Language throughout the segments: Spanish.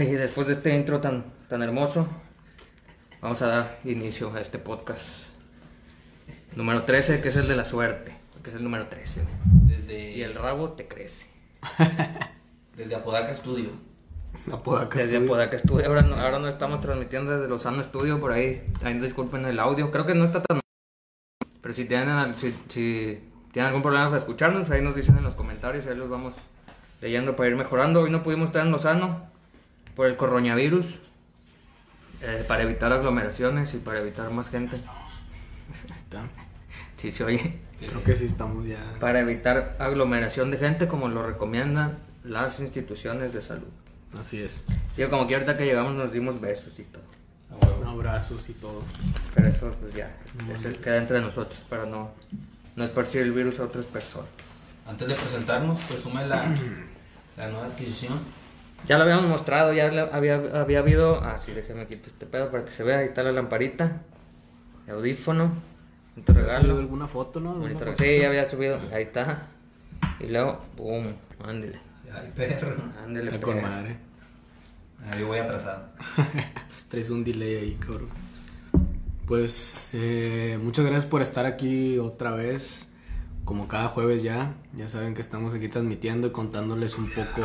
Y después de este intro tan, tan hermoso, vamos a dar inicio a este podcast número 13, que es el de la suerte, que es el número 13. Desde, Y el rabo te crece. desde Apodaca Studio. Apodaca Desde Studio. Apodaca Studio, ahora no, ahora no estamos transmitiendo desde Lozano Studio, por ahí, ahí disculpen el audio, creo que no está tan... Pero si tienen, si, si tienen algún problema para escucharnos, ahí nos dicen en los comentarios, ahí los vamos leyendo para ir mejorando. Hoy no pudimos estar en Lozano por el coronavirus, eh, para evitar aglomeraciones y para evitar más gente. Está. Sí, se oye. Creo que sí estamos ya. Para evitar aglomeración de gente como lo recomiendan las instituciones de salud. Así es. Sí, como que ahorita que llegamos nos dimos besos y todo. Abrazos y todo. Pero eso pues ya, es, es- queda entre nosotros para no, no esparcir el virus a otras personas. Antes de presentarnos, presume la, la nueva adquisición. Ya lo habíamos mostrado, ya le- había, había habido... Ah, sí, déjame quitar este pedo para que se vea. Ahí está la lamparita, el audífono, un ¿Has subido regalo. alguna foto, no? ¿Alguna. Sí, ya había subido, ahí está. Y luego, boom, ándele, Ay, perro. ándele. Está con madre. Ah, yo voy atrasado. Traes un delay ahí, cabrón. Pues eh, muchas gracias por estar aquí otra vez. Como cada jueves ya. Ya saben que estamos aquí transmitiendo y contándoles un poco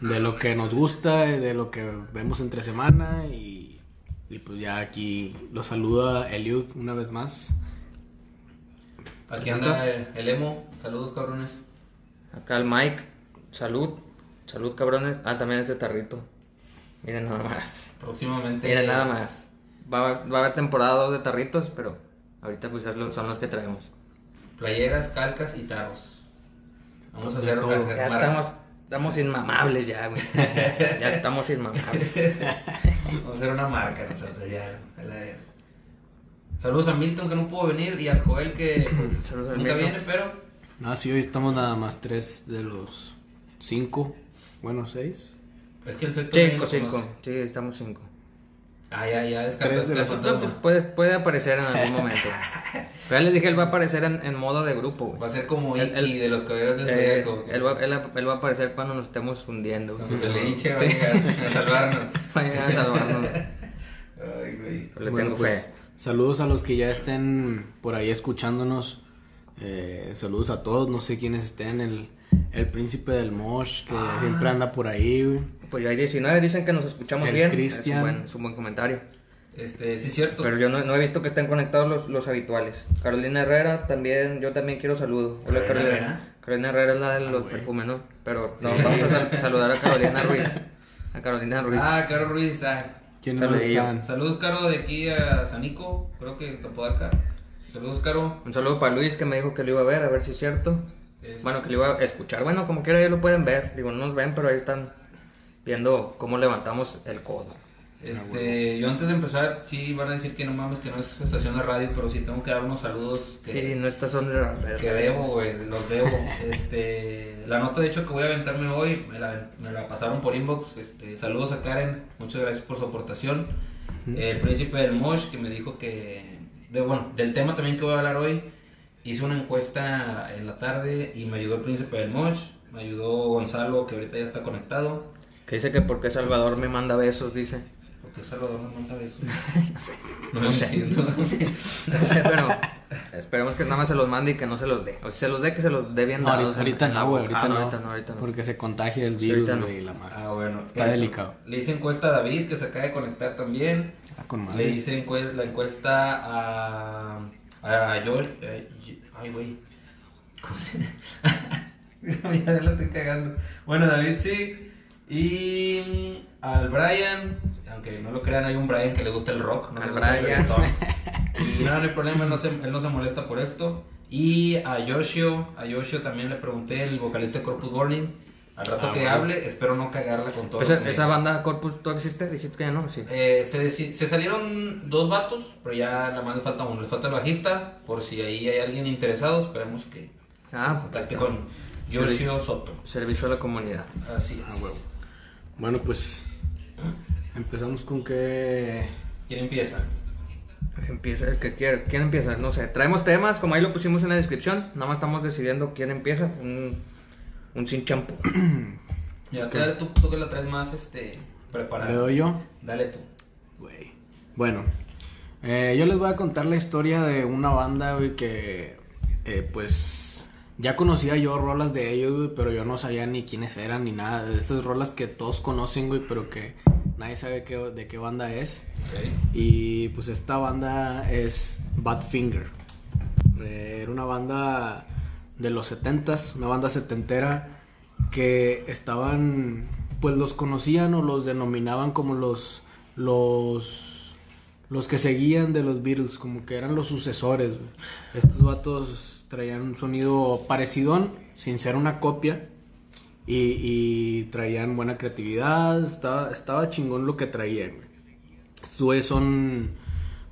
de lo que nos gusta, y de lo que vemos entre semana. Y, y pues ya aquí los saluda Eliud una vez más. Aquí anda el, el emo. Saludos, cabrones. Acá el Mike, salud, salud cabrones. Ah, también este tarrito. Miren nada más. Próximamente. Miren nada más. Va a, haber, va a haber temporada 2 de tarritos, pero ahorita pues son los que traemos. Playeras, calcas y tarros. Vamos a hacer Ya estamos, estamos inmamables ya, güey. Ya estamos inmamables. Vamos a hacer una marca nosotros ya. Saludos a Milton que no pudo venir y al Joel que pues, nunca Milton. viene, pero Ah, sí, hoy estamos nada más tres de los cinco. Bueno, seis. es que el sexto nadie 5, lo 5. conoce. Sí, estamos 5. Ah, ya, ya descartaste de fantasma. Puede, puede aparecer en algún momento. Pero ya les dije, él va a aparecer en, en modo de grupo, güey. Va a ser como Iki el- de los caballeros del Eh, él, va, él, él va a aparecer cuando nos estemos hundiendo. Cuando se le hinche va a Sí. llegar a salvarnos. Va a llegar a salvarnos. Ay, güey. Pero le Bueno, tengo pues, fe. Saludos a los que ya estén por ahí escuchándonos. Eh, saludos a todos, no sé quiénes estén. El, el príncipe del Mosh, que Ah. siempre anda por ahí. güey. Pues ya hay 19, dicen que nos escuchamos El bien. Cristian. Es un, buen, es un buen comentario. Este, sí, cierto. Pero yo no, no he visto que estén conectados los, los habituales. Carolina Herrera también, yo también quiero saludo. Hola ¿Carolina Carolina. Herrera? Carolina Herrera es la de los güey. perfumes, ¿no? Pero no, vamos a sal- saludar a Carolina Ruiz. A Carolina Ruiz. Ah, Caro Ruiz. Ah. ¿Quiénes no Saludillo. están? Saludos, Caro, de aquí a Sanico. Creo que Tapodaca. Saludos, Caro. Un saludo para Luis que me dijo que lo iba a ver, a ver si es cierto. Este- Bueno, que lo iba a escuchar. Bueno, como quiera ya lo pueden ver. Digo, no nos ven, pero ahí están viendo cómo levantamos el codo. Este, yo antes de empezar, sí van a decir que no mames, que no es estación de radio, pero sí tengo que dar unos saludos que, Y no estas son de que debo, güey, los debo. Este, la nota de hecho que voy a aventarme hoy, me la, me la pasaron por inbox. Este, saludos a Karen, muchas gracias por su aportación. El príncipe del Mosh que me dijo que, de, bueno, del tema también que voy a hablar hoy, hice una encuesta en la tarde y me ayudó el príncipe del Mosh, me ayudó Gonzalo que ahorita ya está conectado. Que dice que porque Salvador me manda besos, dice. Porque Salvador no manda besos. No sé. entiendo. No sé, pero esperemos que nada más se los mande y que no se los dé. O si se los dé, que se los dé bien No, dados ahorita, no, güey. Ahorita, Ah, no, ahorita no, ahorita no. Porque se contagia el virus, no. güey, y la madre. Ah, bueno. Está delicado. Le hice encuesta a David, que se acaba de conectar también. Ah, con Le madre. hice encue- la encuesta a. a Joel. eh, ay, güey. ¿Cómo se Ya la estoy cagando. Bueno, David sí. Y mm, al Brian, aunque no lo crean, hay un Brian que le gusta el rock. No Al le gusta el Brian. Y no, no hay problema, él no, se, él no se molesta por esto. Y a Yoshio, a Yoshio también le pregunté, el vocalista de Corpus Burning. Al rato Ah, que bueno. hable, espero no cagarla con todo. Pues lo esa, que- esa banda Corpus, ¿tú existe? Dijiste que ya no, sí. eh, se, salieron dos vatos, pero ya nada más les falta uno. Les falta el bajista, por si ahí hay alguien interesado, esperemos que Ah, se contacte con Yoshio Soto. Servicio a la comunidad. Así es. Ah, huevo. Bueno, pues empezamos con que... ¿Quién empieza? Empieza el que quiera. ¿Quién empieza? No sé. Traemos temas, como ahí lo pusimos en la descripción. Nada más estamos decidiendo quién empieza. Un, un sin champú. Ya, dale tú, tú que la traes más este, preparada. ¿Le doy yo? Dale tú. Güey. Bueno, eh, yo les voy a contar la historia de una banda, güey, que eh, pues ya conocía yo rolas de ellos, güey, pero yo no sabía ni quiénes eran ni nada. De esas rolas que todos conocen, güey, pero que nadie sabe qué, de qué banda es. Y pues esta banda es Badfinger. Eh, era una banda de los 70s, una banda setentera que estaban, pues los conocían o los denominaban como los, los, los que seguían de los Beatles, como que eran los sucesores. Estos vatos traían un sonido parecidón, sin ser una copia. Y, y traían buena creatividad, estaba, estaba chingón lo que traían. Estos son,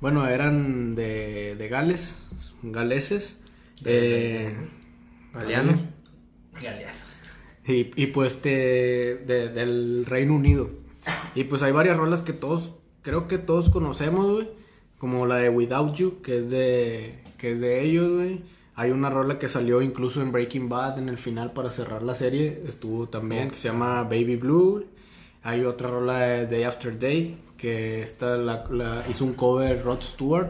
bueno, eran de, de Gales, galeses. eh, Galeanos. Galeanos. y, y pues de- del Reino Unido. Y pues hay varias rolas que todos, creo que todos conocemos, güey. Como la de Without You, que es de, que es de ellos, güey. Hay una rola que salió incluso en Breaking Bad en el final para cerrar la serie. Estuvo también, que se llama Baby Blue. güey. Hay otra rola de Day After Day, que esta la, la hizo un cover Rod Stewart.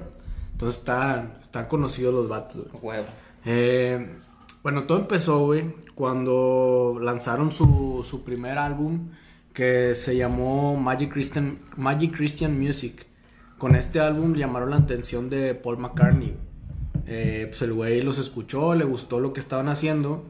Entonces están, están conocidos los vatos, güey. Huevo. Eh, bueno, todo empezó, güey, cuando lanzaron su, su primer álbum que se llamó Magic Christian, Magic Christian Music. Con este álbum llamaron la atención de Paul McCartney. Eh, pues el güey los escuchó, le gustó lo que estaban haciendo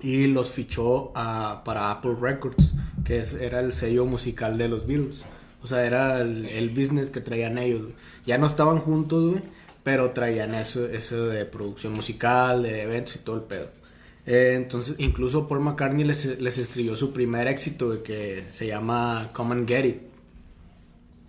y los fichó a- para Apple Records, que era el sello musical de los Beatles. O sea, era el, el business que traían ellos. Ya no estaban juntos, güey, pero traían eso, eso de producción musical, de eventos y todo el pedo. Eh, entonces, incluso Paul McCartney les, les escribió su primer éxito, que se llama Come and Get It.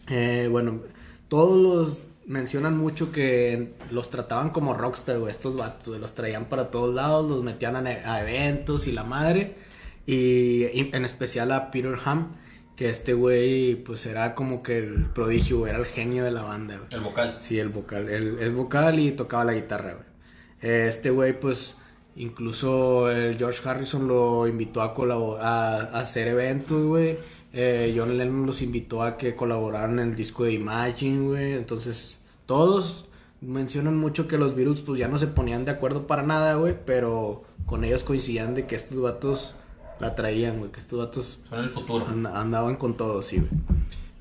Eh, bueno, todos los mencionan mucho que los trataban como rockstar, güey, estos vatos, los traían para todos lados, los metían a, eventos y la madre, y en especial a Peter Ham, que este güey, pues era como que el prodigio, era el genio de la banda, güey. El vocal. Sí, el vocal, es vocal y tocaba la guitarra, güey. Este güey, pues, incluso el George Harrison lo invitó a colaborar, a, a hacer eventos, güey. Eh, John Lennon los invitó a que colaboraran en el disco de Imagine, güey. Entonces, todos mencionan mucho que los Beatles, pues, ya no se ponían de acuerdo para nada, güey. Pero con ellos coincidían de que estos vatos la traían, güey. Que estos vatos Son el futuro. And- andaban con todo, sí, güey.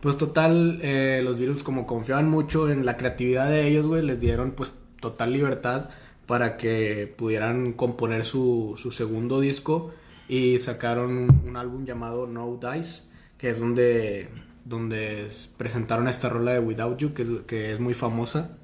Pues total, eh, los Beatles como confiaban mucho en la creatividad de ellos, güey, les dieron pues total libertad para que pudieran componer su, su segundo disco y sacaron un álbum llamado No Dice, que es donde, donde presentaron esta rola de Without You, que, es- que es muy famosa.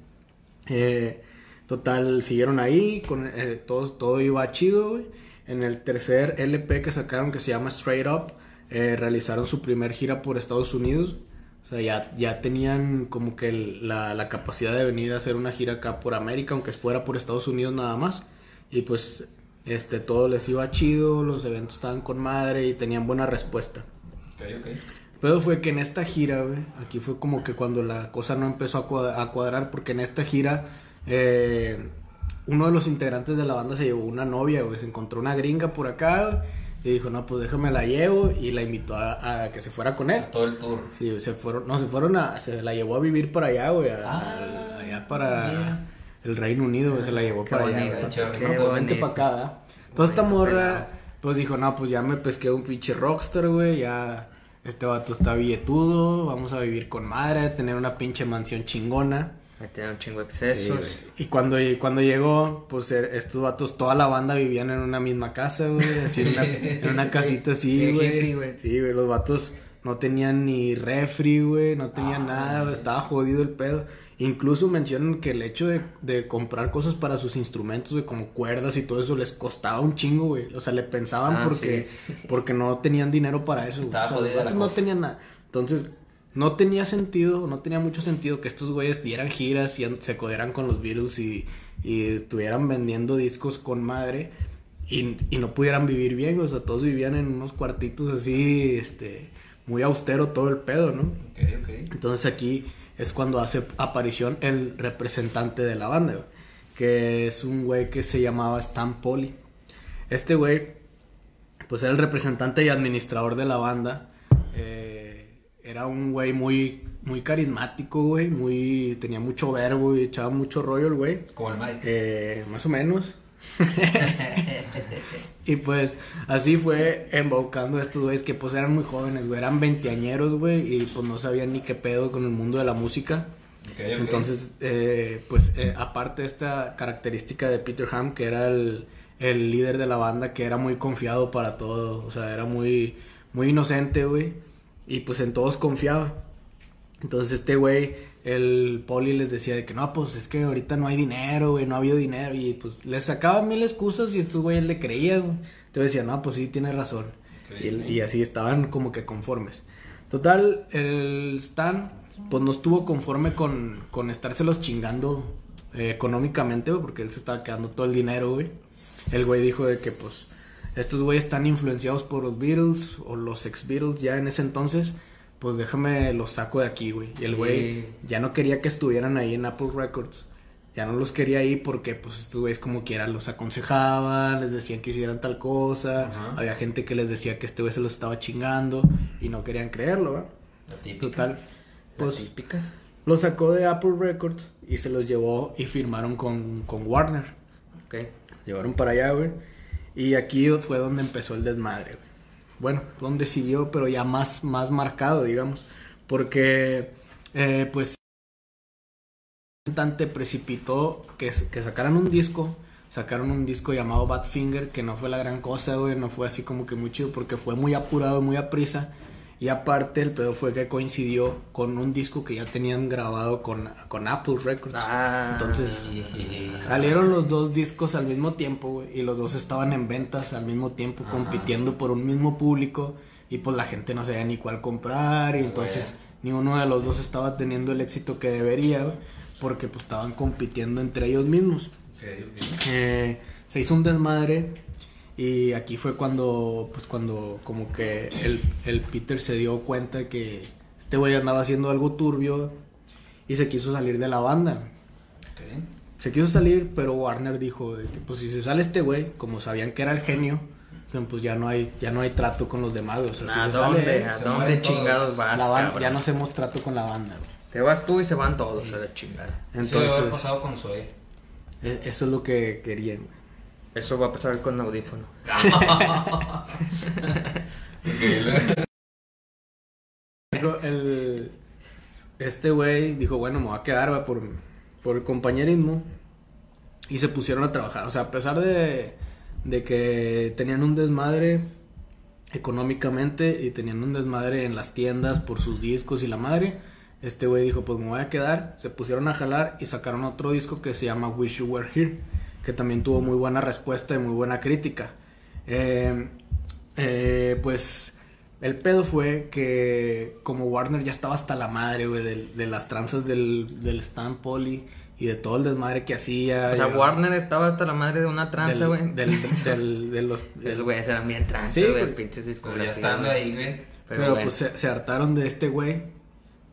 Eh, total, siguieron ahí, con, eh, todo, todo iba chido, güey. En el tercer LP que sacaron, que se llama Straight Up, eh, realizaron su primer gira por Estados Unidos. O sea, ya, ya tenían como que la, la capacidad de venir a hacer una gira acá por América, aunque fuera por Estados Unidos nada más. Y pues, este, todo les iba chido, los eventos estaban con madre y tenían buena respuesta. Ok, ok. Pero fue que en esta gira, güey, aquí fue como que cuando la cosa no empezó a cuadrar, a cuadrar porque en esta gira eh, uno de los integrantes de la banda se llevó una novia, güey, se encontró una gringa por acá y dijo, no, pues déjame la llevo y la invitó a, a que se fuera con él. A todo el tour. Sí, se fueron, no, se fueron a, se la llevó a vivir para allá, güey, a- Ah, allá para mira. el Reino Unido, güey, se la llevó Qué para bonito, allá. qué Entonces, no, pues vente para acá, ¿verdad? Entonces esta morra, pelado. pues dijo, no, pues ya me pesqué un pinche rockstar, güey, ya este vato está billetudo, vamos a vivir con madre, tener una pinche mansión chingona. Tienen un chingo de excesos. y cuando, cuando llegó, pues er- estos vatos, toda la banda vivían en una misma casa, güey, así en una, en una casita así, güey. Sí, güey, los vatos no tenían ni refri, güey, no tenían Ah, nada, güey, estaba jodido el pedo. Incluso mencionan que el hecho de, de comprar cosas para sus instrumentos, güey, como cuerdas y todo eso, les costaba un chingo, güey. O sea, le pensaban Ah, porque, sí, porque no tenían dinero para eso, güey. O sea, los vatos no tenían nada. Entonces, no tenía sentido, no tenía mucho sentido que estos güeyes dieran giras y se codieran con los Beatles y, y estuvieran vendiendo discos con madre y, y no pudieran vivir bien, o sea, todos vivían en unos cuartitos así, este, muy austero todo el pedo, ¿no? Entonces aquí es cuando hace aparición el representante de la banda, güey, que es un güey que se llamaba Stan Poli. Este güey, pues era el representante y administrador de la banda. Eh, era un güey muy, muy carismático, güey, muy, tenía mucho verbo y echaba mucho rollo el güey. Como el Mike. Eh, más o menos. y pues así fue embaucando a estos güeyes que pues eran muy jóvenes, güey, eran veinteañeros, güey, y pues no sabían ni qué pedo con el mundo de la música. Ok, ok. Entonces, eh, pues eh, aparte de esta característica de Peter Ham, que era el, el líder de la banda, que era muy confiado para todo, o sea, era muy, muy inocente, güey, y pues en todos confiaba. Entonces este güey, el poli les decía de que no, pues es que ahorita no hay dinero, güey, no ha habido dinero, y pues les sacaba mil excusas y estos güeyes le creían, güey. Entonces decía, no, pues sí, tienes razón. Y así estaban como que conformes. Total, el Stan, pues no estuvo conforme con, con estárselos chingando eh, económicamente, güey, porque él se estaba quedando todo el dinero, güey. El güey dijo de que, pues, estos güeyes están influenciados por los Beatles o los ex-Beatles ya en ese entonces, pues déjame los saco de aquí, güey. Y el güey Sí. ya no quería que estuvieran ahí en Apple Records. Ya no los quería ahí porque, pues, estos güeyes como quiera los aconsejaban, les decían que hicieran tal cosa. Ajá. Había gente que les decía que este güey se los estaba chingando y no querían creerlo, ¿verdad? La típica. Total. Pues, Pues típica. los sacó de Apple Records y se los llevó y firmaron con, con Warner. Ok. Llevaron para allá, güey. Y aquí fue donde empezó el desmadre. Bueno, donde siguió, pero ya más, más marcado, digamos. Porque, eh, pues, cantante precipitó que, que sacaran un disco. Sacaron un disco llamado Badfinger, que no fue la gran cosa, güey. No fue así como que muy chido, porque fue muy apurado, muy a prisa. Y aparte, el pedo fue que coincidió con un disco que ya tenían grabado con, con Apple Records. Ah. Entonces, Salieron los dos discos al mismo tiempo, güey, y los dos estaban en ventas al mismo tiempo, Ajá. compitiendo por un mismo público, y pues la gente no sabía ni cuál comprar, y entonces ni uno de los dos estaba teniendo el éxito que debería, güey, porque pues estaban compitiendo entre ellos mismos. Eh, se hizo un desmadre, y aquí fue cuando, pues cuando como que el, el Peter se dio cuenta que este güey andaba haciendo algo turbio, y se quiso salir de la banda. Ok. Se quiso salir, pero Warner dijo de que pues si se sale este güey, como sabían que era el genio, pues ya no hay ya no hay trato con los demás, o sea, si ¿A sale dónde? él, ¿A dónde chingados vas, la ban- cabrón? ya no hacemos trato con la banda, güey. Te vas tú y se van todos a la chingada. Entonces, pasado con Zoe. e- eso es lo que querían. Eso va a pasar con audífono. El este güey dijo, bueno, me voy a quedar güey, por por el compañerismo y se pusieron a trabajar, o sea, a pesar de de que tenían un desmadre económicamente y tenían un desmadre en las tiendas por sus discos y la madre. Este güey dijo, pues me voy a quedar. Se pusieron a jalar y sacaron otro disco que se llama Wish You Were Here, que también tuvo muy buena respuesta y muy buena crítica. Eh, eh, pues el pedo fue que como Warner ya estaba hasta la madre, güey, de, de las tranzas del, del Stan Poli y de todo el desmadre que hacía. O sea, Warner estaba hasta la madre de una tranza, del- güey. Del, del- de los, Esos güeyes eran bien tranzas, Sí, güey, güey. pinches ya discografías. estando güey. ahí, güey. Pero, Pero, bueno. pues se, se hartaron de este güey.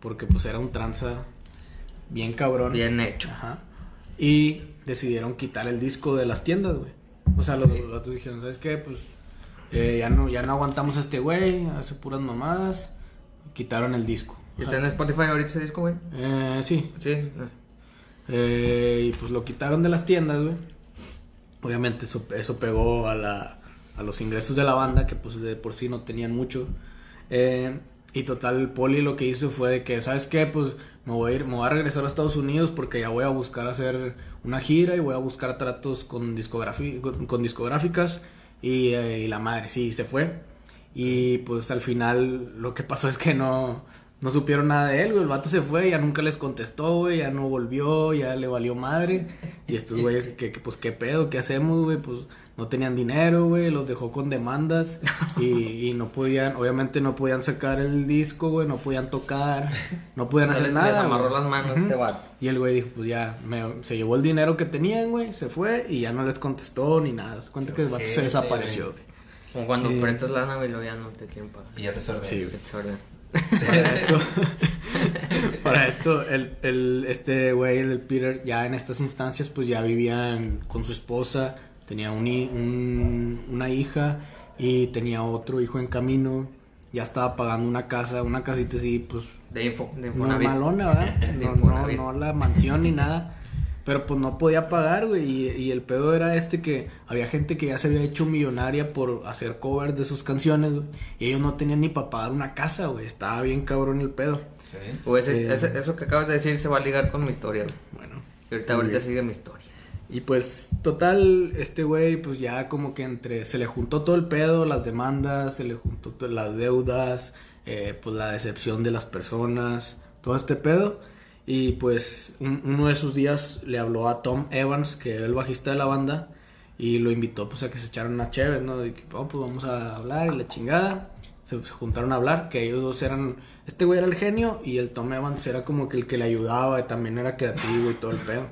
Porque pues era un tranza bien cabrón. Bien hecho. Ajá. Y decidieron quitar el disco de las tiendas, güey. O sea, los, los otros dijeron, ¿sabes qué? Pues eh, ya, no, ya no aguantamos a este güey, hace puras mamadas. Quitaron el disco. ¿Y O está sea, en Spotify ahorita ese disco, güey? eh, sí. Sí. Eh, y pues lo quitaron de las tiendas, güey. Obviamente eso, eso pegó a, la, a los ingresos de la banda, que pues de por sí no tenían mucho. Eh, y total, el Poli lo que hizo fue de que, ¿sabes qué? Pues me voy a ir, me voy a regresar a Estados Unidos porque ya voy a buscar hacer una gira y voy a buscar tratos con, discografi- con, con discográficas. Y, eh, y la madre, sí, se fue. Y pues al final lo que pasó es que no, no supieron nada de él, güey. El vato se fue, ya nunca les contestó, güey. Ya no volvió, ya le valió madre. Y estos güeyes, que, que, pues qué pedo, qué hacemos, güey. Pues no tenían dinero, güey. Los dejó con demandas. Y, y no podían, obviamente no podían sacar el disco, güey. No podían tocar, no podían Les- hacer les nada. amarró güey. las manos Ujú. este vato. Y el güey dijo, pues ya, me- se llevó el dinero que tenían, güey. Se fue y ya no les contestó ni nada. Se cuenta que el vato se desapareció, güey. Como cuando Sí. prestas lana, güey, luego ya no te quieren pagar. Y ya te sorprendí. Sí. Para esto, para esto el, el, este güey, el Peter, ya en estas instancias, pues ya vivían con su esposa, tenía un, hi- un- una hija y tenía otro hijo en camino. Ya estaba pagando una casa, una casita así, pues De info, de Infonavit. normalona, ¿verdad? De No, no, no la mansión ni nada. Pero pues no podía pagar, güey. Y, y el pedo era este que había gente que ya se había hecho millonaria por hacer covers de sus canciones, güey. Y ellos no tenían ni para pagar una casa, güey. Estaba bien cabrón el pedo. Sí. O ese- Eh. ese- eso que acabas de decir se va a ligar con mi historia. güey. Bueno. Y ahorita, ahorita bien. sigue mi historia. Y pues, total, este güey, pues ya como que entre. Se le juntó todo el pedo, las demandas, se le juntó las deudas, eh, pues la decepción de las personas, todo este pedo. Y pues, un- uno de esos días le habló a Tom Evans, que era el bajista de la banda, y lo invitó pues a que se echaran unas chéves, ¿no? De que, "Oh, pues vamos a hablar y la chingada. Se, se juntaron a hablar, que ellos dos eran. Este güey era el genio y el Tom Evans era como que el que le ayudaba y también era creativo y todo el pedo.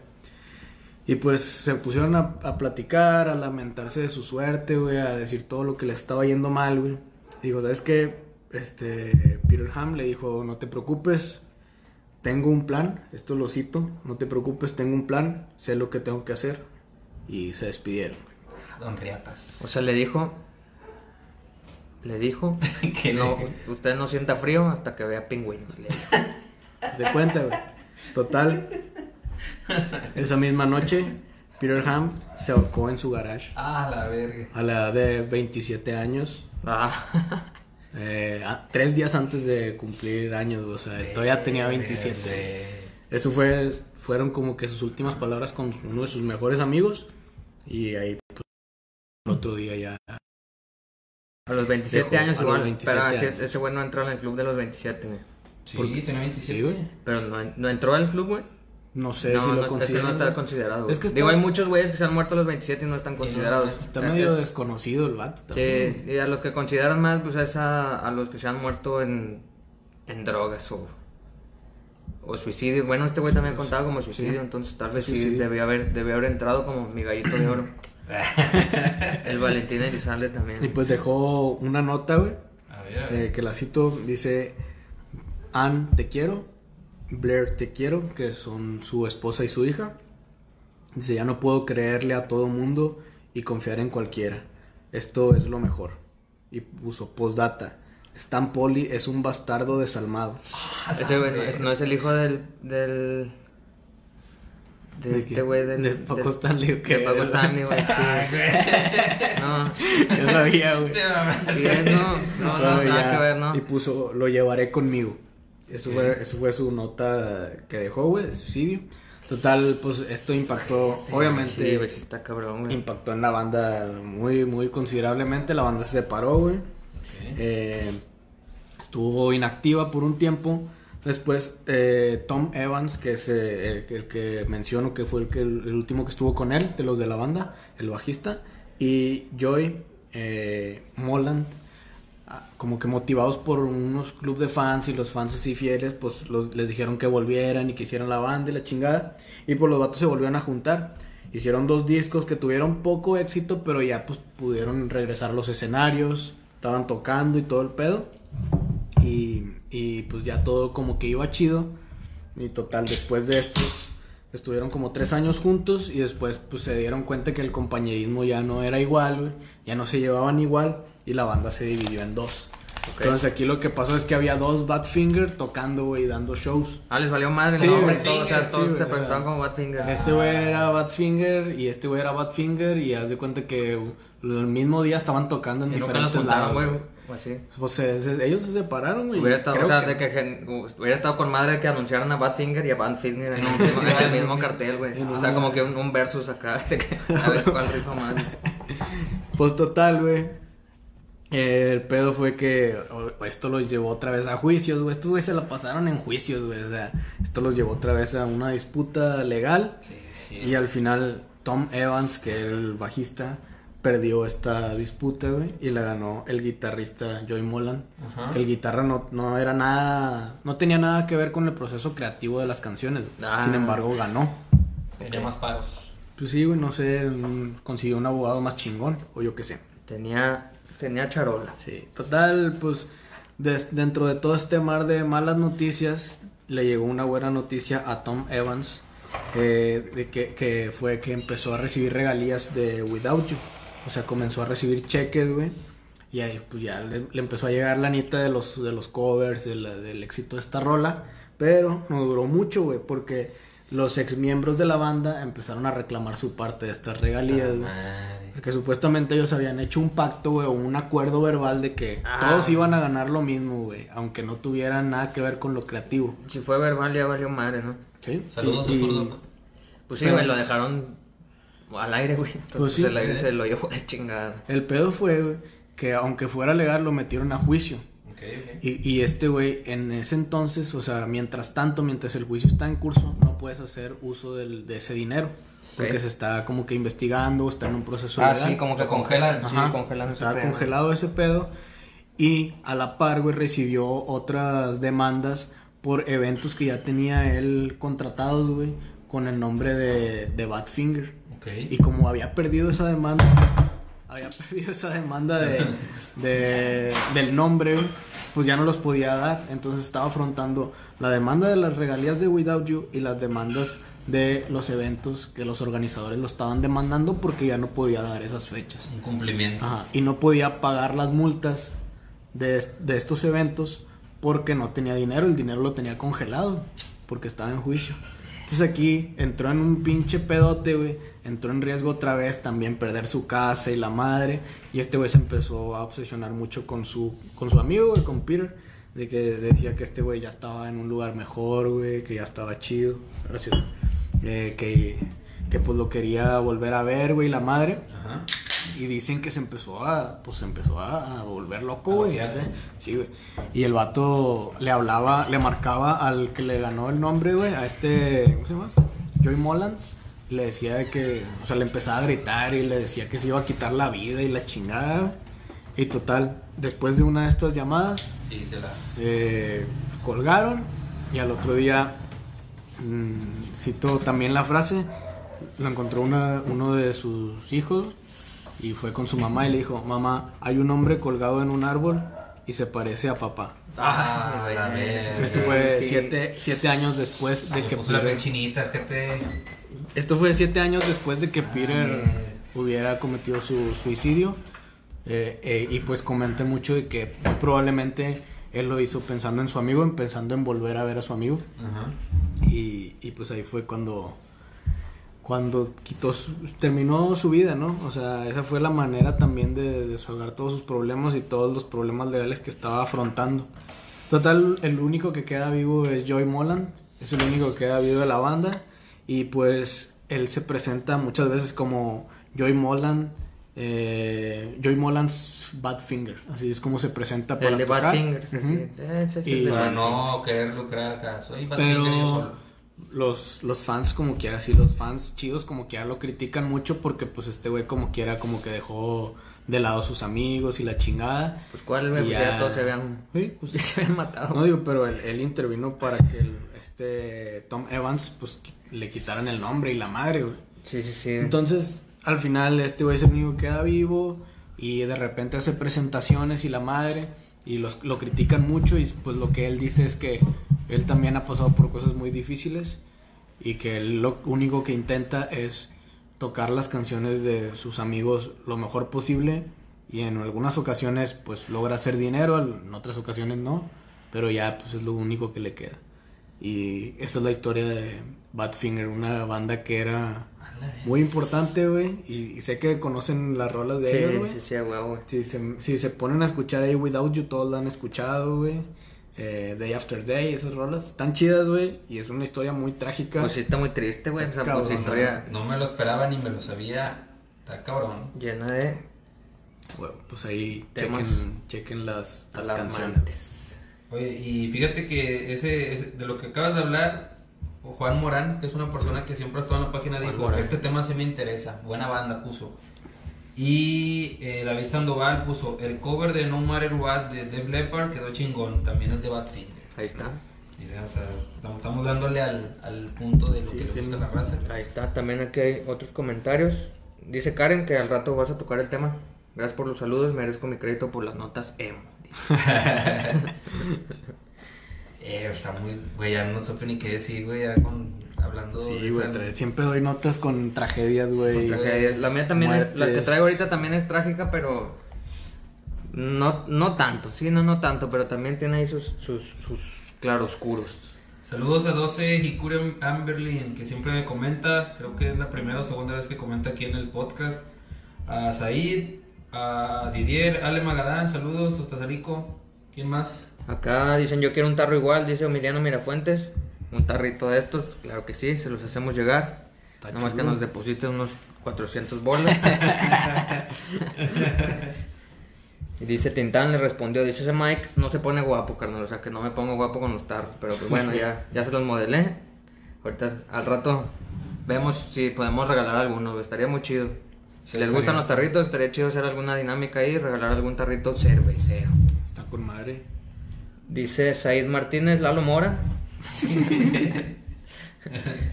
Y pues se pusieron a, a platicar, a lamentarse de su suerte, güey, a decir todo lo que le estaba yendo mal, güey. Digo, ¿sabes qué? Este, Peter Ham le dijo, no te preocupes, tengo un plan, esto lo cito, no te preocupes, tengo un plan, sé lo que tengo que hacer. Y se despidieron. Don Riatas. O sea, le dijo. Le dijo. Que no, usted no sienta frío hasta que vea pingüinos. le dijo. ¿Te cuenta, güey? Total. Esa misma noche, Peter Ham se ahorcó en su garage Ah, la verga. a la edad de 27 años. Ah, Eh, ah, tres días antes de cumplir años, o sea, todavía tenía 27. Eso fue, fueron como que sus últimas palabras con uno de sus mejores amigos. Y ahí, pues, otro día ya. a los 27 Dejó, años a igual. 27 pero así años. es- ese güey no entró en el club de los 27. güey. Sí, ¿Por qué? tenía 27. Sí, güey. Pero no, no entró al club, güey. No sé no, si no, lo es que consideran. no está considerado. Es que güey. Digo, hay muchos güeyes que se han muerto a los 27 y no están considerados. Está O sea, medio es- desconocido el vato. también. Sí, y a los que consideran más, pues es a, a los que se han muerto en, en drogas o, o suicidio. Bueno, este güey también contaba como suicidio, Sí. entonces tal vez sí debió haber, debió haber entrado como mi gallito de oro. El Valentín Elizalde Y también. pues dejó una nota, güey. A ver, a ver. eh, que la cito. Dice: Ann, te quiero. Blair, te quiero. Que son su esposa y su hija. Dice: Ya no puedo creerle a todo mundo y confiar en cualquiera. Esto es lo mejor. Y puso postdata. Stan Poli es un bastardo desalmado. Ese güey no, es- no es el hijo del... del de ¿De este güey del... ¿De Paco Stanley o qué? De Paco Stanley, güey, sí. No, Yo sabía, güey. sí es, no, no, no, Bueno, nada ya, que ver, ¿no? Y puso, lo llevaré conmigo. Eso fue, eso fue su nota que dejó, güey, de suicidio. Total, pues esto impactó, obviamente, Sí, güey, sí está cabrón, güey. impactó en la banda muy, muy considerablemente. La banda se separó, güey. Eh, estuvo inactiva por un tiempo. Después, eh, Tom Evans, que es eh, el, el que menciono que fue el, que, el último que estuvo con él, de los de la banda, el bajista, y Joy Moland, como que motivados por unos club de fans y los fans así fieles, pues les dijeron que volvieran y que hicieran la banda y la chingada, y pues los vatos se volvieron a juntar. Hicieron dos discos que tuvieron poco éxito, pero ya pues pudieron regresar a los escenarios, estaban tocando y todo el pedo. Y, y pues ya todo como que iba chido. Y total, después de estos, estuvieron como tres años juntos y después pues se dieron cuenta que el compañerismo ya no era igual, ya no se llevaban igual y la banda se dividió en dos. Ok. Entonces aquí lo que pasó es que había dos Badfinger tocando, güey, dando shows. Ah, les valió madre Sí, güey. todo, o sea, Sí, todos güey, se presentaban como Badfinger. Este güey era Badfinger y este güey era Badfinger y haz de cuenta que el mismo día estaban tocando en Y nunca diferentes juntaron, lados. güey. güey. O así. Pues se- se- ellos se separaron, güey. Hubiera estado, o sea, que- de que hubiera estado con madre que anunciaran a Badfinger y a Badfinger en, un mismo- en el mismo cartel, güey. O sea, como que un, un versus acá, de que, a ver cuál rifa más. Pues total, güey. El pedo fue que esto los llevó otra vez a juicios, güey. Estos güey se la pasaron en juicios, güey. O sea, esto los llevó otra vez a una disputa legal. Y al final, Tom Evans, que era el bajista, perdió esta disputa, güey. Y la ganó el guitarrista Joy Molan. Ajá. Que el guitarra no, no era nada. No tenía nada que ver con el proceso creativo de las canciones. Ah. Sin embargo, ganó. Tenía más paros. Pues sí, güey, no sé. Consiguió un abogado más chingón. O yo qué sé. Tenía, tenía charola. Sí, total, pues dentro de todo este mar de malas noticias, le llegó una buena noticia a Tom Evans, eh, de que, fue que empezó a recibir regalías de Without You. O sea, comenzó a recibir cheques, güey. Y ahí pues ya le, empezó a llegar la nita de los, de los covers, del éxito de esta rola. Pero no duró mucho, güey, porque los ex miembros de la banda empezaron a reclamar su parte de estas regalías, güey. Madre. Porque supuestamente ellos habían hecho un pacto, güey, o un acuerdo verbal de que Ah. todos iban a ganar lo mismo, güey, aunque no tuvieran nada que ver con lo creativo. Si fue verbal, ya valió madre, ¿no? ¿Sí? Saludos Y- a y-. Pues sí, Pero- güey, lo dejaron al aire, güey. Entonces Pues sí. el aire se lo llevó de chingada. El pedo fue, güey, que aunque fuera legal, lo metieron a juicio. Y, y este güey, en ese entonces, o sea, mientras tanto, mientras el juicio está en curso, no puedes hacer uso del, de ese dinero. Porque se está como que investigando, está en un proceso Ah, legal. sí, como que congelan, Sí, congelan ese pedo. congelado ese pedo. Y a la par, güey, recibió otras demandas por eventos que ya tenía él contratados, güey, con el nombre de, de Badfinger. Ok. Y como había perdido esa demanda, había perdido esa demanda de, de- del nombre, güey, pues ya no los podía dar. Entonces estaba afrontando la demanda de las regalías de Without You y las demandas de los eventos que los organizadores lo estaban demandando porque ya no podía dar esas fechas. Un cumplimiento. Ajá, y no podía pagar las multas de, de estos eventos porque no tenía dinero, el dinero lo tenía congelado porque estaba en juicio. Entonces aquí entró en un pinche pedote, güey. Entró en riesgo otra vez también perder su casa y la madre. Y este güey se empezó a obsesionar mucho con su, con su amigo, güey, con Peter. De que decía que este güey ya estaba en un lugar mejor, güey, que ya estaba chido. Gracias. Eh, que, que pues lo quería volver a ver, güey, la madre. Ajá. Y dicen que se empezó a, pues se empezó a, a volver loco, güey. güey. Y el vato le hablaba, le marcaba al que le ganó el nombre, güey, a este, ¿cómo se llama? Joy Moland. Le decía de que, o sea, le empezaba a gritar y le decía que se iba a quitar la vida y la chingada. Y total, después de una de estas llamadas, Sí, se la. eh, colgaron y al otro día, mm, cito también la frase, lo encontró una- uno de sus hijos y fue con su mamá y le dijo, mamá, hay un hombre colgado en un árbol y se parece a papá. Ah, la verga. Esto fue sí. siete, siete años después de que puso la piel Peter, chinita, gente. esto fue siete años después de que Peter mierda. hubiera cometido su suicidio eh, eh, y pues comenté mucho de que muy probablemente él lo hizo pensando en su amigo, en- pensando en volver a ver a su amigo. Y, y pues ahí fue cuando cuando quitó su- terminó su vida, ¿no? O sea, esa fue la manera también de desahogar todos sus problemas y todos los problemas legales que estaba afrontando. Total, el único que queda vivo es Joy Moland, es el único que queda vivo de la banda y pues él se presenta muchas veces como Joy Moland, eh, Joy Moland's Badfinger, así es como se presenta para El de. Badfinger. sí, Ujú. sí. Y- es de Para Badfinger. no querer lucrar acá. Soy Batman yo solo. Los, los fans como quiera, sí, los fans chidos como quiera lo critican mucho porque pues este güey como quiera como que dejó de lado a sus amigos y la chingada. Pues cuál, güey, pues ya- ya todos se habían, Sí, pues, se habían matado. no digo, pero él, él intervino para que el- este Tom Evans pues le quitaran el nombre y la madre, güey. Sí, sí, sí. Entonces, al final este güey es el único que queda vivo y de repente hace presentaciones y la madre y los, lo critican mucho y pues lo que él dice es que él también ha pasado por cosas muy difíciles y que él lo único que intenta es tocar las canciones de sus amigos lo mejor posible y en algunas ocasiones pues logra hacer dinero, en otras ocasiones no, pero ya pues es lo único que le queda. Y esa es la historia de Badfinger, una banda que era muy importante, güey. Y, y sé que conocen las rolas de ellos, Sí, güey. sí, sí, güey. Si, se, si se ponen a escuchar ahí Without You, todos la han escuchado, güey. Eh, day After Day, esas rolas. Están chidas, güey. Y es una historia muy trágica. Pues sí está muy triste, güey. O sea, Cabrón, pues historia No me lo esperaba ni me lo sabía. Está cabrón. llena de Bueno, pues ahí chequen, chequen las, las canciones. Oye, y fíjate que ese, ese- de lo que acabas de hablar, Juan Morán, que es una persona que siempre ha estado en la página, Juan dijo, Morán. este tema sí me interesa, buena banda puso. Y eh, David Sandoval puso, el cover de No Matter What de Def Leppard quedó chingón, también es de Badfinger. Ahí está. Mira, o sea, estamos, dándole al, al punto de lo Sí, que le gusta la raza. Ahí está. También aquí hay otros comentarios. Dice Karen que al rato vas a tocar el tema. Gracias por los saludos. Merezco mi crédito por las notas emo. Eh, está muy, güey, ya no supe ni qué decir, güey, ya con, hablando Sí, de güey, esa- siempre doy notas con tragedias, güey. Tragedia. La mía también es, la que traigo ahorita también es trágica, pero no, no tanto, sí, no, no tanto, pero también tiene ahí sus, sus, sus claroscuros. Saludos a 12 Hikure Amberlin, que siempre me comenta, creo que es la primera o segunda vez que comenta aquí en el podcast. A Said, a Didier, Ale Magadán, saludos, Ostazarico. ¿Quién más? Acá dicen yo quiero un tarro igual, dice Emiliano Mirafuentes. Un tarrito de estos, claro que sí, se los hacemos llegar. Está Nomás que nos depositen unos 400 bolas. y dice Tintán le respondió, dice ese Mike no se pone guapo, carnal, o sea que no me pongo guapo con los tarros, pero pues bueno, ya, ya se los modelé. Ahorita al rato vemos si podemos regalar alguno, estaría muy chido. Si Sí, les gustan los tarritos, estaría chido hacer alguna dinámica ahí y regalar algún tarrito cervecero. Está con madre. Dice Said Martínez, Lalo Mora.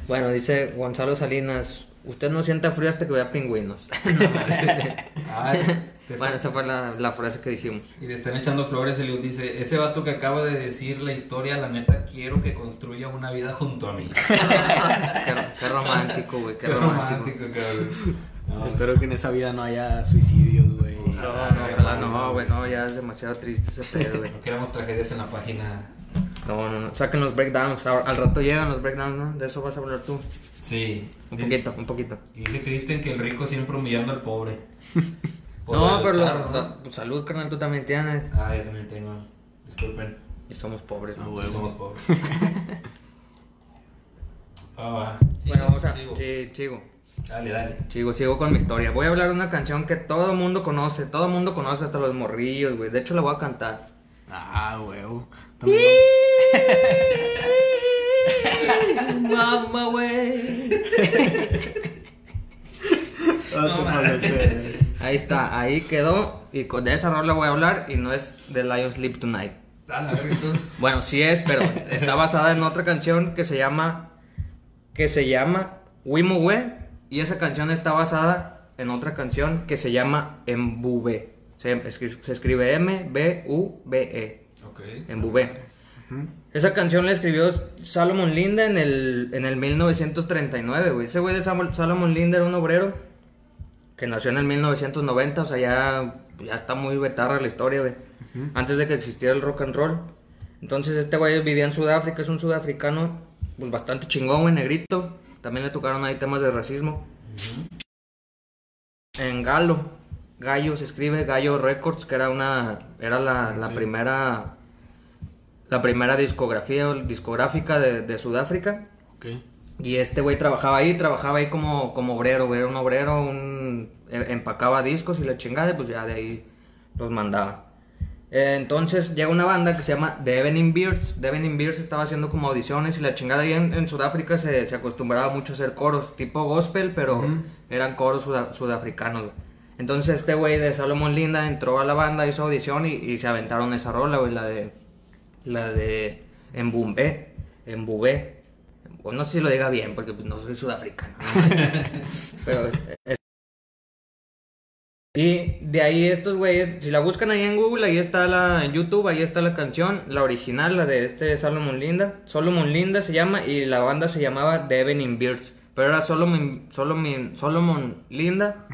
bueno, dice Gonzalo Salinas, usted no sienta frío hasta que vea pingüinos. Bueno, esa fue la, la frase que dijimos. y le están echando flores, Eliud dice, ese vato que acaba de decir la historia, la neta, quiero que construya una vida junto a mí. qué, qué romántico, güey, qué, Qué romántico. romántico. No, Espero que en esa vida no haya suicidios, güey. No, no, ojalá no, güey, no, ya es demasiado triste ese pedo, güey. no queremos tragedias en la página. No, no, no, saquen los breakdowns, al al rato llegan los breakdowns, ¿no? De eso vas a hablar tú. Sí. Un Dice- poquito, un poquito. Dice Cristian que el rico siempre humillando al pobre. No, pero lo- estar, ¿no? lo- pues, salud, carnal, tú también tienes. Ah, yo también tengo. Disculpen. Y somos pobres, Ah, ¿no? huevo. Somos pobres. ah, va. Bueno, vamos a... Sigo. Sí, sigo. Dale, dale. Sigo, sigo con mi historia. Voy a hablar de una canción que todo el mundo conoce. Todo el mundo conoce, hasta los morrillos, güey. De hecho, la voy a cantar. Ah, huevo. Mamá, güey. lo- No te molestes. Ahí está, ahí quedó. Y con de esa rola voy a hablar. Y no es de Lion Sleep Tonight. Bueno, sí es, pero está basada en otra canción que se llama. Que se llama Wimowé. Y esa canción está basada en otra canción que se llama Embube. Se, se escribe M-B-U-B-E. Ok. Embube. Esa canción la escribió Salomon Linda en el, en el 1939, güey. Ese güey de Sam- Salomon Linda era un obrero que nació en el 1990, o sea, ya, ya está muy betarra la historia, güey. Antes de que existiera el rock and roll. Entonces este güey vivía en Sudáfrica, es un sudafricano pues bastante chingón, güey, negrito. También le tocaron ahí temas de racismo. En Galo, Gallo se escribe Gallo Records, que era una era la, la primera la primera discografía discográfica de, de Sudáfrica. Ok. Y este güey trabajaba ahí, trabajaba ahí como, como obrero, güey. Era un obrero, un, eh, empacaba discos y la chingada, y pues ya de ahí los mandaba. Eh, entonces llega una banda que se llama The Evening Beards. The Evening Beards estaba haciendo como audiciones y la chingada ahí en, en Sudáfrica se, se acostumbraba mucho a hacer coros, tipo gospel, pero eran coros suda- sudafricanos. güey. Entonces este güey de Salomon Linda entró a la banda, hizo audición y, se aventaron esa rola, güey, la de la de Embumbe, Embubé. O no sé si lo diga bien, porque pues, no soy sudafricano. ¿no? Pero Y de ahí estos güeyes, si la buscan ahí en Google, ahí está la, en YouTube, ahí está la canción, la original, la de este Solomon Linda. Solomon Linda se llama y la banda se llamaba The Evening Beards. Pero era Solomon, Solomon, Solomon Linda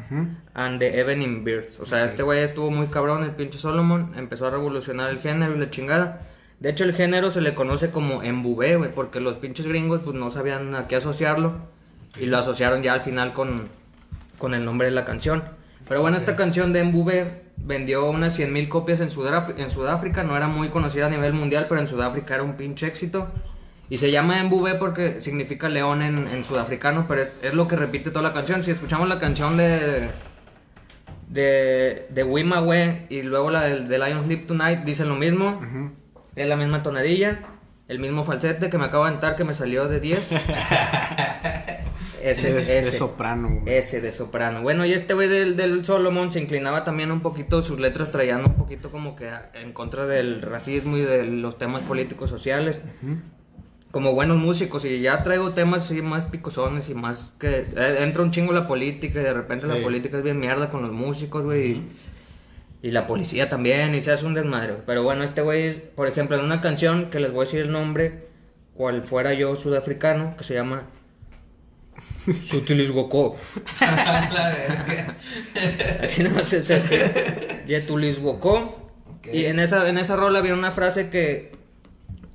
and The Evening Beards. O sea, este güey estuvo muy cabrón, el pinche Solomon. Empezó a revolucionar el género y la chingada. De hecho, el género se le conoce como embubé, güey, porque los pinches gringos pues no sabían a qué asociarlo. Y lo asociaron ya al final con, con el nombre de la canción. Pero bueno, esta canción de Embube vendió unas 100.000 copias en, Sudáfrica, en Sudáfrica. No era muy conocida a nivel mundial, pero en Sudáfrica era un pinche éxito. Y se llama Embube porque significa león en, en sudafricano, pero es, es lo que repite toda la canción. Si escuchamos la canción de de, de Wimawe y luego la de, de Lion Sleep Tonight dicen lo mismo. Es la misma tonadilla, el mismo falsete que me acabo de aventar que me salió de 10. ese, Es de ese. soprano, güey. Ese de soprano. Bueno, y este güey del, del Solomon se inclinaba también un poquito, sus letras traían un poquito como que en contra del racismo y de los temas políticos sociales. Como buenos músicos, y ya traigo temas así más picosones y más que eh, entra un chingo la política y de repente Sí. la política es bien mierda con los músicos, güey. y- Y la policía también, y se hace un desmadre. Pero bueno, este güey, es, por ejemplo, en una canción que les voy a decir el nombre, cual fuera yo sudafricano, que se llama Sutilis verga. Así no se Yetulis. Y en esa, en esa rola viene una frase que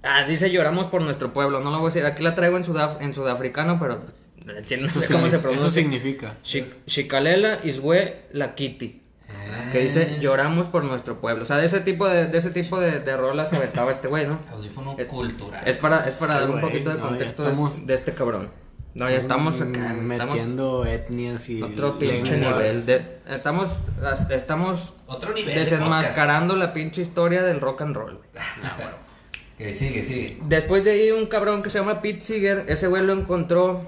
ah, dice lloramos por nuestro pueblo. No lo voy a decir, aquí la traigo en, sudaf- en sudafricano, pero no sé cómo se pronuncia. eso significa. Shikalela Iswe La Kitty. Que dice lloramos por nuestro pueblo. O sea, de ese tipo de, de ese tipo de, de rolas se aventaba este güey, ¿no? Audífono Es- cultural. Es para, es para Ay, dar un poquito de no, contexto de- estamos- de, este cabrón. No, ya estamos acá, estamos metiendo etnias y otro pinche lenguas. nivel. de- estamos, estamos Otro nivel. de desenmascarando la pinche historia del rock and roll. güey. Ah, bueno. Que sigue, sigue. Después de ahí un cabrón que se llama Pete Seeger, ese güey lo encontró,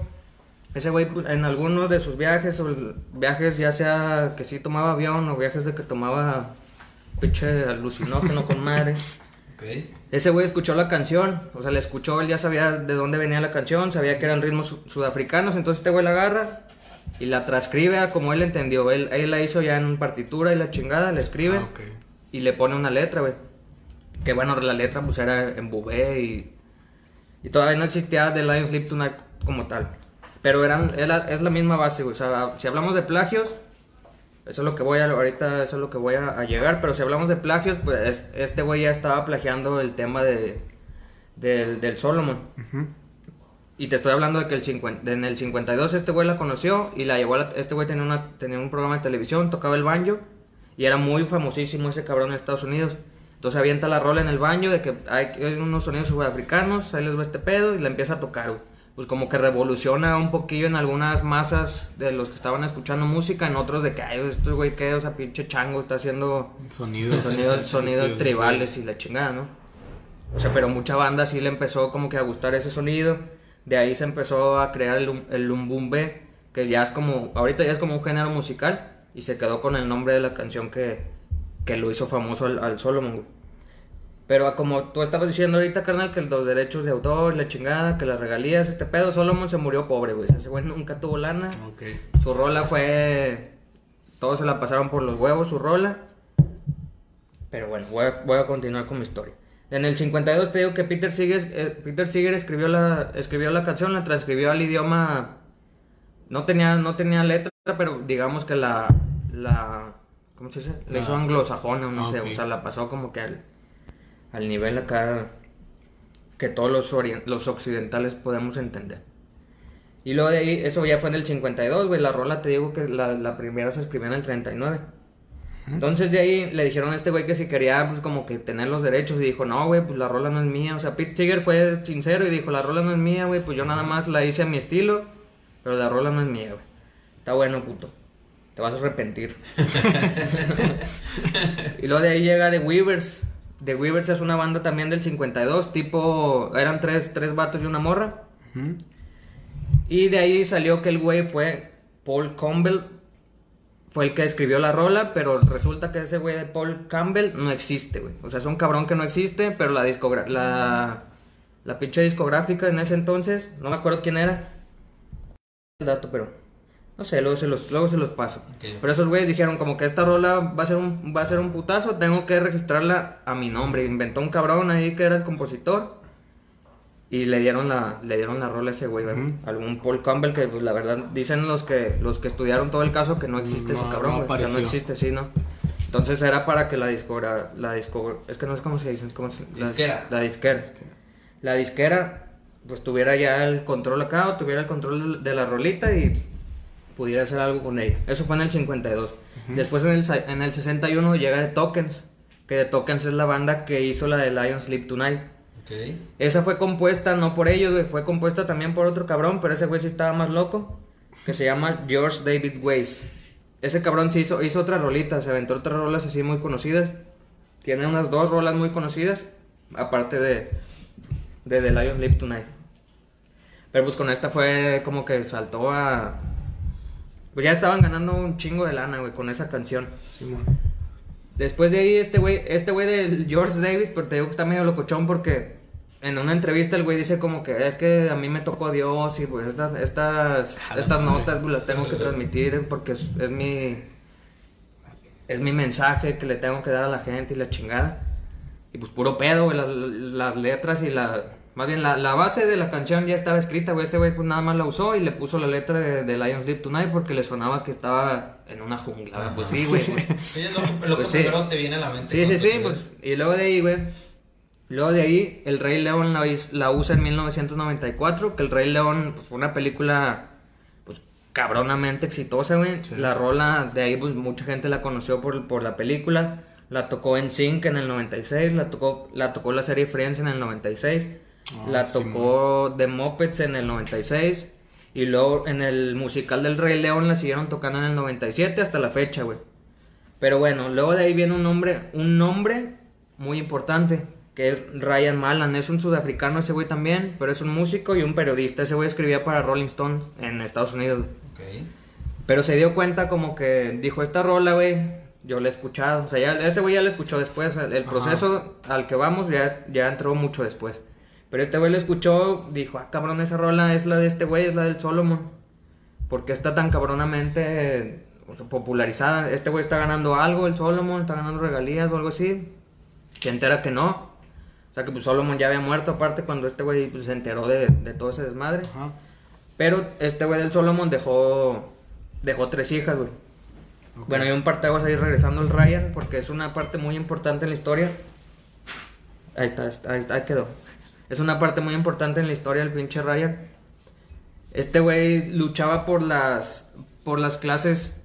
ese güey pues, en alguno de sus viajes, o viajes ya sea que sí tomaba avión o viajes de que tomaba pinche alucinógeno con madre. Ok. Ese güey escuchó la canción, o sea, la escuchó, él ya sabía de dónde venía la canción, sabía que eran ritmos su- sudafricanos, entonces este güey la agarra y la transcribe como él entendió. Él, él la hizo ya en partitura y la chingada, la escribe Ah, y le pone una letra, güey. Que bueno, la letra pues era en bubé y, y todavía no existía The Lion Sleep Tonight como tal. Pero eran, era- es la misma base, güey. O sea, si hablamos de plagios, eso es lo que voy a, ahorita eso es lo que voy a, a llegar. Pero si hablamos de plagios, pues es- este güey ya estaba plagiando el tema de, del, del Solomon. Ujú. Y te estoy hablando de que el 50 en el 52 este güey la conoció y la llevó a la- este güey tenía, una, tenía un programa de televisión, tocaba el banjo y era muy famosísimo ese cabrón en Estados Unidos. Entonces avienta la rola en el baño de que hay, hay unos sonidos sudafricanos, ahí les va este pedo y la empieza a tocar. güey. Pues como que revoluciona un poquillo en algunas masas de los que estaban escuchando música, en otros de que, ay, este güey qué, o sea, pinche chango está haciendo Sonidos. sonidos, sonidos tribales y la chingada, ¿no? O sea, pero mucha banda sí le empezó como que a gustar ese sonido. De ahí se empezó a crear el, el lumbumbe, que ya es como, ahorita ya es como un género musical y se quedó con el nombre de la canción que, que lo hizo famoso al, al Solomon. güey. Pero a como tú estabas diciendo ahorita, carnal, que los derechos de autor, la chingada, que las regalías, este pedo, Solomon se murió pobre, güey. Ese güey nunca tuvo lana. Ok. Su rola fue. Todos se la pasaron por los huevos, su rola. Pero bueno, voy a, voy a continuar con mi historia. En el 52 te digo que Peter Seeger, eh, Peter Seeger escribió, la, escribió la canción, la transcribió al idioma. No tenía, no tenía letra, pero digamos que la. la ¿Cómo se dice? La hizo anglosajona, no Ah, sé. O sea, la pasó como que al, al nivel acá. Que todos los, los occidentales podemos entender. Y luego de ahí, eso ya fue en el 52, güey. La rola te digo que la, la primera se escribió en el 39. Entonces de ahí le dijeron a este güey que si quería, pues como que tener los derechos. Y dijo, no, güey, pues la rola no es mía. O sea, Pete Seeger fue sincero y dijo, la rola no es mía, güey. Pues yo nada más la hice a mi estilo. Pero la rola no es mía, güey. Está bueno, puto. Te vas a arrepentir. y luego de ahí llega The Weavers. The Weavers es una banda también del 52. Tipo, eran tres, tres vatos y una morra. Y de ahí salió que el güey fue Paul Campbell. Fue el que escribió la rola, pero resulta que ese güey de Paul Campbell no existe, güey. O sea, es un cabrón que no existe, pero la discogra la, la pinche discográfica en ese entonces, no me acuerdo quién era. El dato, pero no sé, luego se los, luego se los paso. Pero esos güeyes dijeron como que esta rola va a ser un, va a ser un putazo, tengo que registrarla a mi nombre. Inventó un cabrón ahí que era el compositor. Y le dieron la, le dieron la rola a ese güey, ¿verdad? Algún Paul Campbell que pues la verdad dicen los que los que estudiaron todo el caso que no existe No, ese cabrón, no sea, no existe, sí, ¿no? Entonces era para que la discora, la es que no sé cómo se dice, ¿cómo se, la- Disquera. La, disquera. La disquera pues tuviera ya el control acá o tuviera el control de la rolita y pudiera hacer algo con ella. Eso fue en el 52. Después en el, en el 61 llega The Tokens, que The Tokens es la banda que hizo la de Lion Sleep Tonight. Ok. Esa fue compuesta no por ellos, fue compuesta también por otro cabrón, pero ese güey sí estaba más loco, que se llama George David Weiss. Ese cabrón sí hizo, hizo otras rolitas, se aventó otras rolas así muy conocidas. Tiene unas dos rolas muy conocidas, aparte de, de The Lion Sleep Tonight. Pero pues con esta fue como que saltó a... Pues ya estaban ganando un chingo de lana, güey, con esa canción. Después de ahí, este güey, este güey de George Davis, pero te digo que está medio locochón porque en una entrevista el güey dice como que es que a mí me tocó Dios y pues estas, estas, estas notas pues, las tengo que transmitir porque es, es mi... es mi mensaje que le tengo que dar a la gente y la chingada. Y pues puro pedo, güey, las, las letras y la... Más bien, la, la base de la canción ya estaba escrita, güey. Este güey pues nada más la usó y le puso la letra de, de Lions Sleep Tonight porque le sonaba que estaba en una jungla. güey. Pues sí, güey. pues, Sí, es lo, que- lo Pues que sí. primero te viene a la mente. Sí, sí, sí, pues, y luego de ahí, güey, luego de ahí, El Rey León la usa en 1994, que El Rey León pues, fue una película, pues, cabronamente exitosa, güey, la rola de ahí, pues, mucha gente la conoció por, por la película, la tocó en Sync en el 96, la tocó, la tocó la serie Friends en el 96, Ah, la sí, tocó The Muppets en el 96, y luego en el musical del Rey León la siguieron tocando en el 97 hasta la fecha, güey. Pero bueno, luego de ahí viene un nombre, un nombre muy importante, que es Ryan Malan. Es un sudafricano ese güey también, pero es un músico y un periodista. Ese güey escribía para Rolling Stone en Estados Unidos. Pero se dio cuenta como que dijo, esta rola, güey, yo la he escuchado. O sea, ya, ese güey ya la escuchó después. El, el proceso al que vamos ya, ya entró mucho después. Pero este güey la escuchó, dijo, ah, cabrón, esa rola es la de este güey, es la del Solomon. ¿Por qué está tan cabronamente o sea, popularizada? Este güey está ganando algo, el Solomon, está ganando regalías o algo así. Se entera que no. O sea que pues Solomon ya había muerto aparte cuando este güey pues, se enteró de, de todo ese desmadre. Ajá. Pero este güey del Solomon dejó dejó tres hijas, güey. Bueno, y un parteaguas ahí regresando al Ryan, porque es una parte muy importante en la historia. Ahí está- ahí, está, ahí quedó. Es una parte muy importante en la historia del pinche Ryan. Este güey luchaba por las por las clases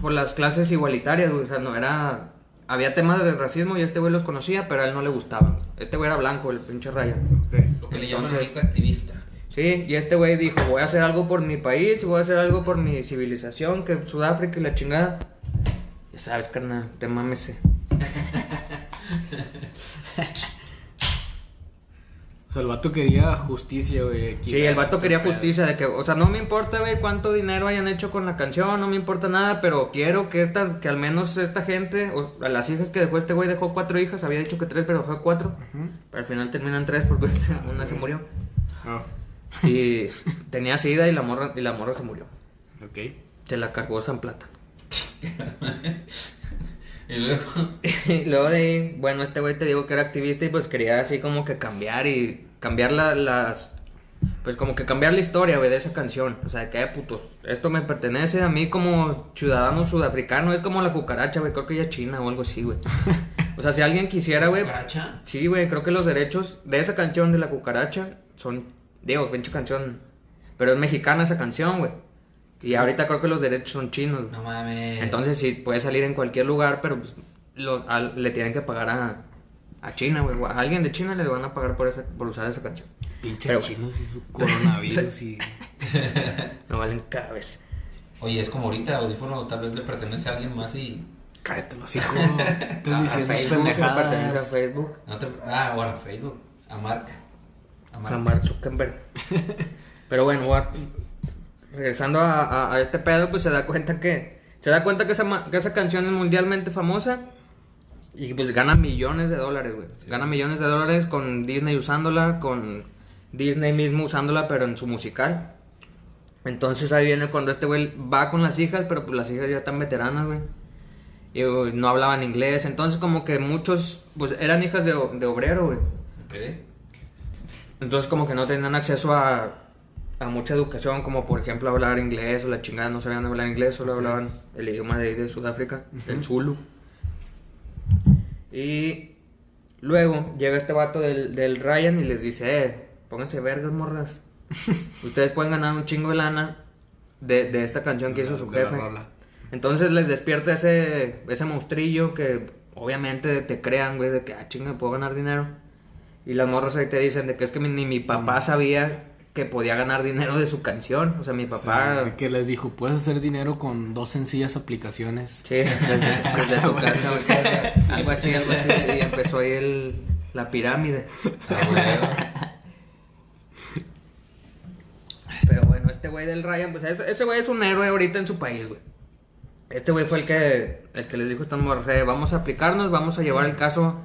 por las clases igualitarias, güey. O sea, no era había temas de racismo y este güey los conocía, pero a él no le gustaban. Este güey era blanco, el pinche Ryan. Lo que le llaman Entonces- ahorita activista. Sí, y este güey dijo, voy a hacer algo por mi país, voy a hacer algo por mi civilización, que Sudáfrica y la chingada. Ya sabes, carnal, te mámese. Sea, el vato quería justicia, güey. Sí, el vato quería justicia de que, o sea, no me importa, güey, cuánto dinero hayan hecho con la canción, no me importa nada, pero quiero que esta, que al menos esta gente, o a las hijas que dejó este güey, dejó cuatro hijas, había dicho que tres, pero dejó cuatro. Pero al final terminan tres porque una se murió. Ah, Y tenía sida y la morra, y la morra se murió. ok. Se la cargó San Plata. Y luego. Y luego de ahí, bueno, este güey te digo que era activista y pues quería así como que cambiar y cambiar la- las... Pues como que cambiar la historia, güey, de esa canción. O sea, de que, "Eh, putos, esto me pertenece a mí como ciudadano sudafricano. Es como la cucaracha, güey, creo que ya China o algo así, güey. O sea, si alguien quisiera, güey... ¿Cucaracha? Sí, güey, creo que los derechos de esa canción de la cucaracha son... Digo, pinche canción... Pero es mexicana esa canción, güey. Y ahorita creo que los derechos son chinos. No mames. Entonces sí, puede salir en cualquier lugar, pero pues lo- al- le tienen que pagar a, a China, güey. o A alguien de China le van a pagar por, esa, por usar esa canción. Pinches Pero- chinos y su coronavirus y... No valen cada vez. Oye, es como ahorita, audífono tal vez le pertenece a alguien más y. Cállate los hijos. Estás A diciendo Facebook, pertenece a. Facebook. no te- Ah, bueno, a Facebook. A Mark. A Mark. A Mark Zuckerberg. Pero bueno, voy a- regresando a, a- a este pedo, pues se da cuenta que... Se da cuenta que esa, que esa canción es mundialmente famosa. Y pues gana millones de dólares, güey. Gana millones de dólares con Disney usándola, con Disney mismo usándola, pero en su musical. Entonces ahí viene cuando este güey va con las hijas, pero pues las hijas ya están veteranas, güey. Y no hablaban inglés. Entonces como que muchos, pues eran hijas de, de obrero, güey. Ok. Entonces como que no tenían acceso a, a mucha educación, como por ejemplo hablar inglés o la chingada, no sabían hablar inglés, solo hablaban el idioma de, de Sudáfrica, el Zulu. Y luego llega este vato del, del Ryan y les dice, eh, pónganse vergas, morras. Ustedes pueden ganar un chingo de lana de, de esta canción que hizo su jefe. Entonces les despierta ese, ese monstrillo que obviamente te crean, güey, de que, ah, chinga, puedo ganar dinero. Y las morras ahí te dicen de que es que mi- ni mi papá sabía que podía ganar dinero de su canción. O sea, mi papá... que les dijo, puedes hacer dinero con dos sencillas aplicaciones. Sí, desde tu casa, tu casa, güey. Algo así, algo así. Y empezó ahí el, la pirámide. Ah. Pero bueno, este güey del Ryan, pues ese, güey es un héroe ahorita en su país, güey. Este güey fue el que, el que les dijo a morras, "Eh, vamos a aplicarnos, vamos a llevar el caso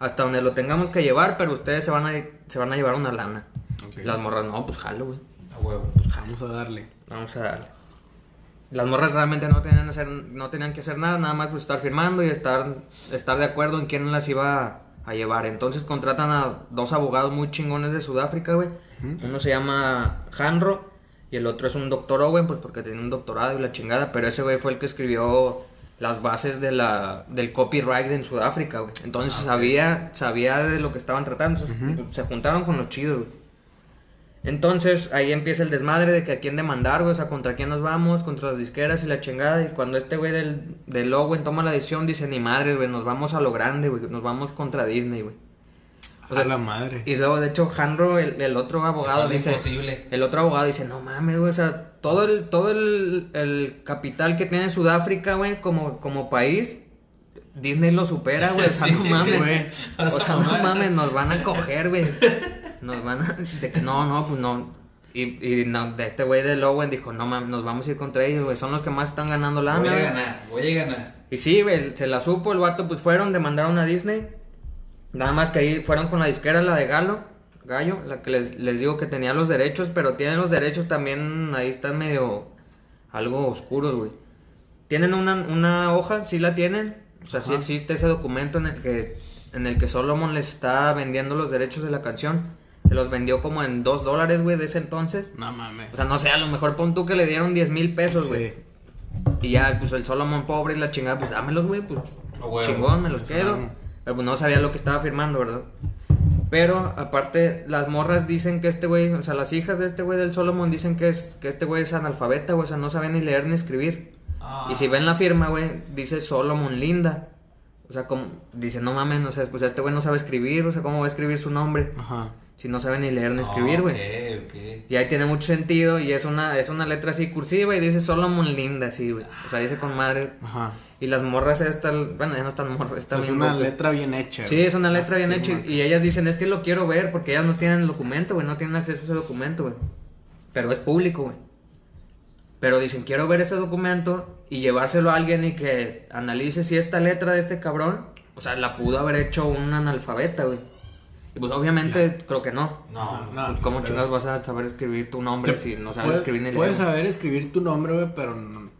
hasta donde lo tengamos que llevar, pero ustedes se van a, se van a llevar una lana. Las morras, no, pues jalo, güey. A huevo. Vamos a darle. Vamos a darle. las morras realmente no tenían, hacer, no tenían que hacer nada, nada más pues estar firmando y estar, estar de acuerdo en quién las iba a llevar. Entonces contratan a dos abogados muy chingones de Sudáfrica, güey. Uno se llama Hanro y el otro es un doctor Owen, pues porque tenía un doctorado y la chingada. Pero ese güey fue el que escribió las bases de la, del copyright en Sudáfrica, güey. Entonces sabía, sabía de lo que estaban tratando. Entonces, pues, se juntaron con los chidos, güey. Entonces ahí empieza el desmadre de que a quién demandar, güey, o sea, contra quién nos vamos, contra las disqueras y la chingada. Y cuando este güey del, del toma la decisión, dice, ni madre, güey, nos vamos a lo grande, güey, nos vamos contra Disney, güey. O sea, a la madre. Y luego, de hecho, Hanro, el, el otro abogado, dice... imposible. El otro abogado dice, no mames, güey, o sea, todo el, todo el, el capital que tiene Sudáfrica, güey, como, como país, Disney lo supera, güey, o sea, Sí, no mames, güey. O sea, no mames, nos van a coger, güey. Nos van a... De que no, no, pues no. Y, y no, de este güey de Owen dijo, no mames, nos vamos a ir contra ellos, güey, son los que más están ganando lana, Voy a güey. ganar, voy a ganar. Y sí, güey, se la supo, el vato, pues fueron, demandaron a Disney. Nada más que ahí fueron con la disquera, la de Galo, Gallo, la que les, les digo que tenía los derechos, pero tienen los derechos también, ahí están medio algo oscuros, güey. Tienen una, una hoja, sí la tienen, o sea, sí existe ese documento en el que en el que Solomon les está vendiendo los derechos de la canción. Se los vendió como en dos dólares, güey, de ese entonces. No mames. O sea, no sé, a lo mejor pon tú que le dieron 10 mil pesos, güey. Sí. Y ya, pues el Solomon pobre y la chingada, pues dámelos, güey, pues chingón, me los quedo. Pero pues no sabía lo que estaba firmando, ¿verdad? Pero aparte, las morras dicen que este güey, o sea, las hijas de este güey del Solomon dicen que, es, que este güey es analfabeta, güey, o sea, no sabe ni leer ni escribir. Ah. Y si ven la firma, güey, dice Solomon Linda. O sea, como, dice, no mames, no sé, pues este güey no sabe escribir, o sea, ¿cómo va a escribir su nombre? Ajá. Si no sabe ni leer ni escribir, güey. Ok, ok. Y ahí tiene mucho sentido y es una, es una letra así cursiva y dice Solomon Linda, así, güey. O sea, dice con madre. Ajá. Y las morras estas, bueno, ya no están morras, están es bien una letra bien hecha. Sí, es una letra bien hecha sí, y ellas dicen, es que lo quiero ver porque ellas no tienen el documento, güey, no tienen acceso a ese documento, güey. Pero es público, güey. Pero dicen, quiero ver ese documento y llevárselo a alguien y que analice si esta letra de este cabrón, o sea, la pudo haber hecho un analfabeta, güey. Y pues obviamente creo que no. No, No, Pues, ¿Cómo chingados vas a saber escribir tu nombre si no sabes escribir ni leer? Puedes saber escribir tu nombre, güey, pero no,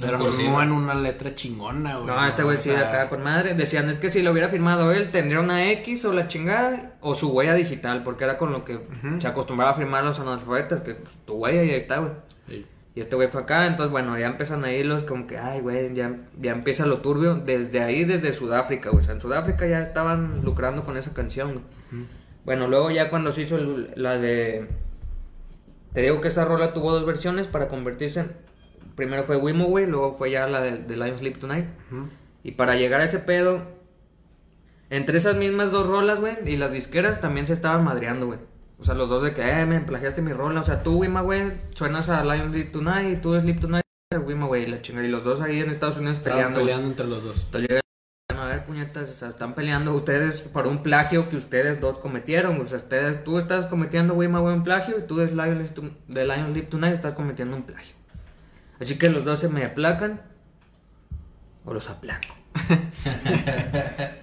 pero no en una letra chingona, güey. No, este güey sí de acá con madre. Decían, es que si lo hubiera firmado él, tendría una X o la chingada o su huella digital, porque era con lo que se acostumbraba a firmar los analfabetas, que pues, tu huella y ahí está, güey. sí. Y este güey fue acá, entonces bueno, ya empiezan ahí los como que, ay, güey, ya, ya empieza lo turbio desde ahí, desde Sudáfrica, güey. O sea, en Sudáfrica ya estaban lucrando con esa canción, güey. Bueno, luego ya cuando se hizo el- la de... Te digo que esa rola tuvo dos versiones para convertirse en... Primero fue Wimo, güey, luego fue ya la de, de Lion Sleep Tonight. Y para llegar a ese pedo, entre esas mismas dos rolas, güey, y las disqueras también se estaban madreando, güey. O sea, los dos de que, eh, me plagiaste mi rola. O sea, tú, Wima, güey, suenas a Lion Sleep Tonight y tú Sleep Tonight, Wima, güey, la chingada. Y los dos ahí en Estados Unidos Estaban peleando. peleando entre los dos. Entonces llega a ver, puñetas, o sea, están peleando ustedes por un plagio que ustedes dos cometieron. O sea, ustedes, tú estás cometiendo, Wima, güey, un plagio y tú de Lion, de Lion Sleep Tonight estás cometiendo un plagio. Así que los dos se me aplacan o los aplaco.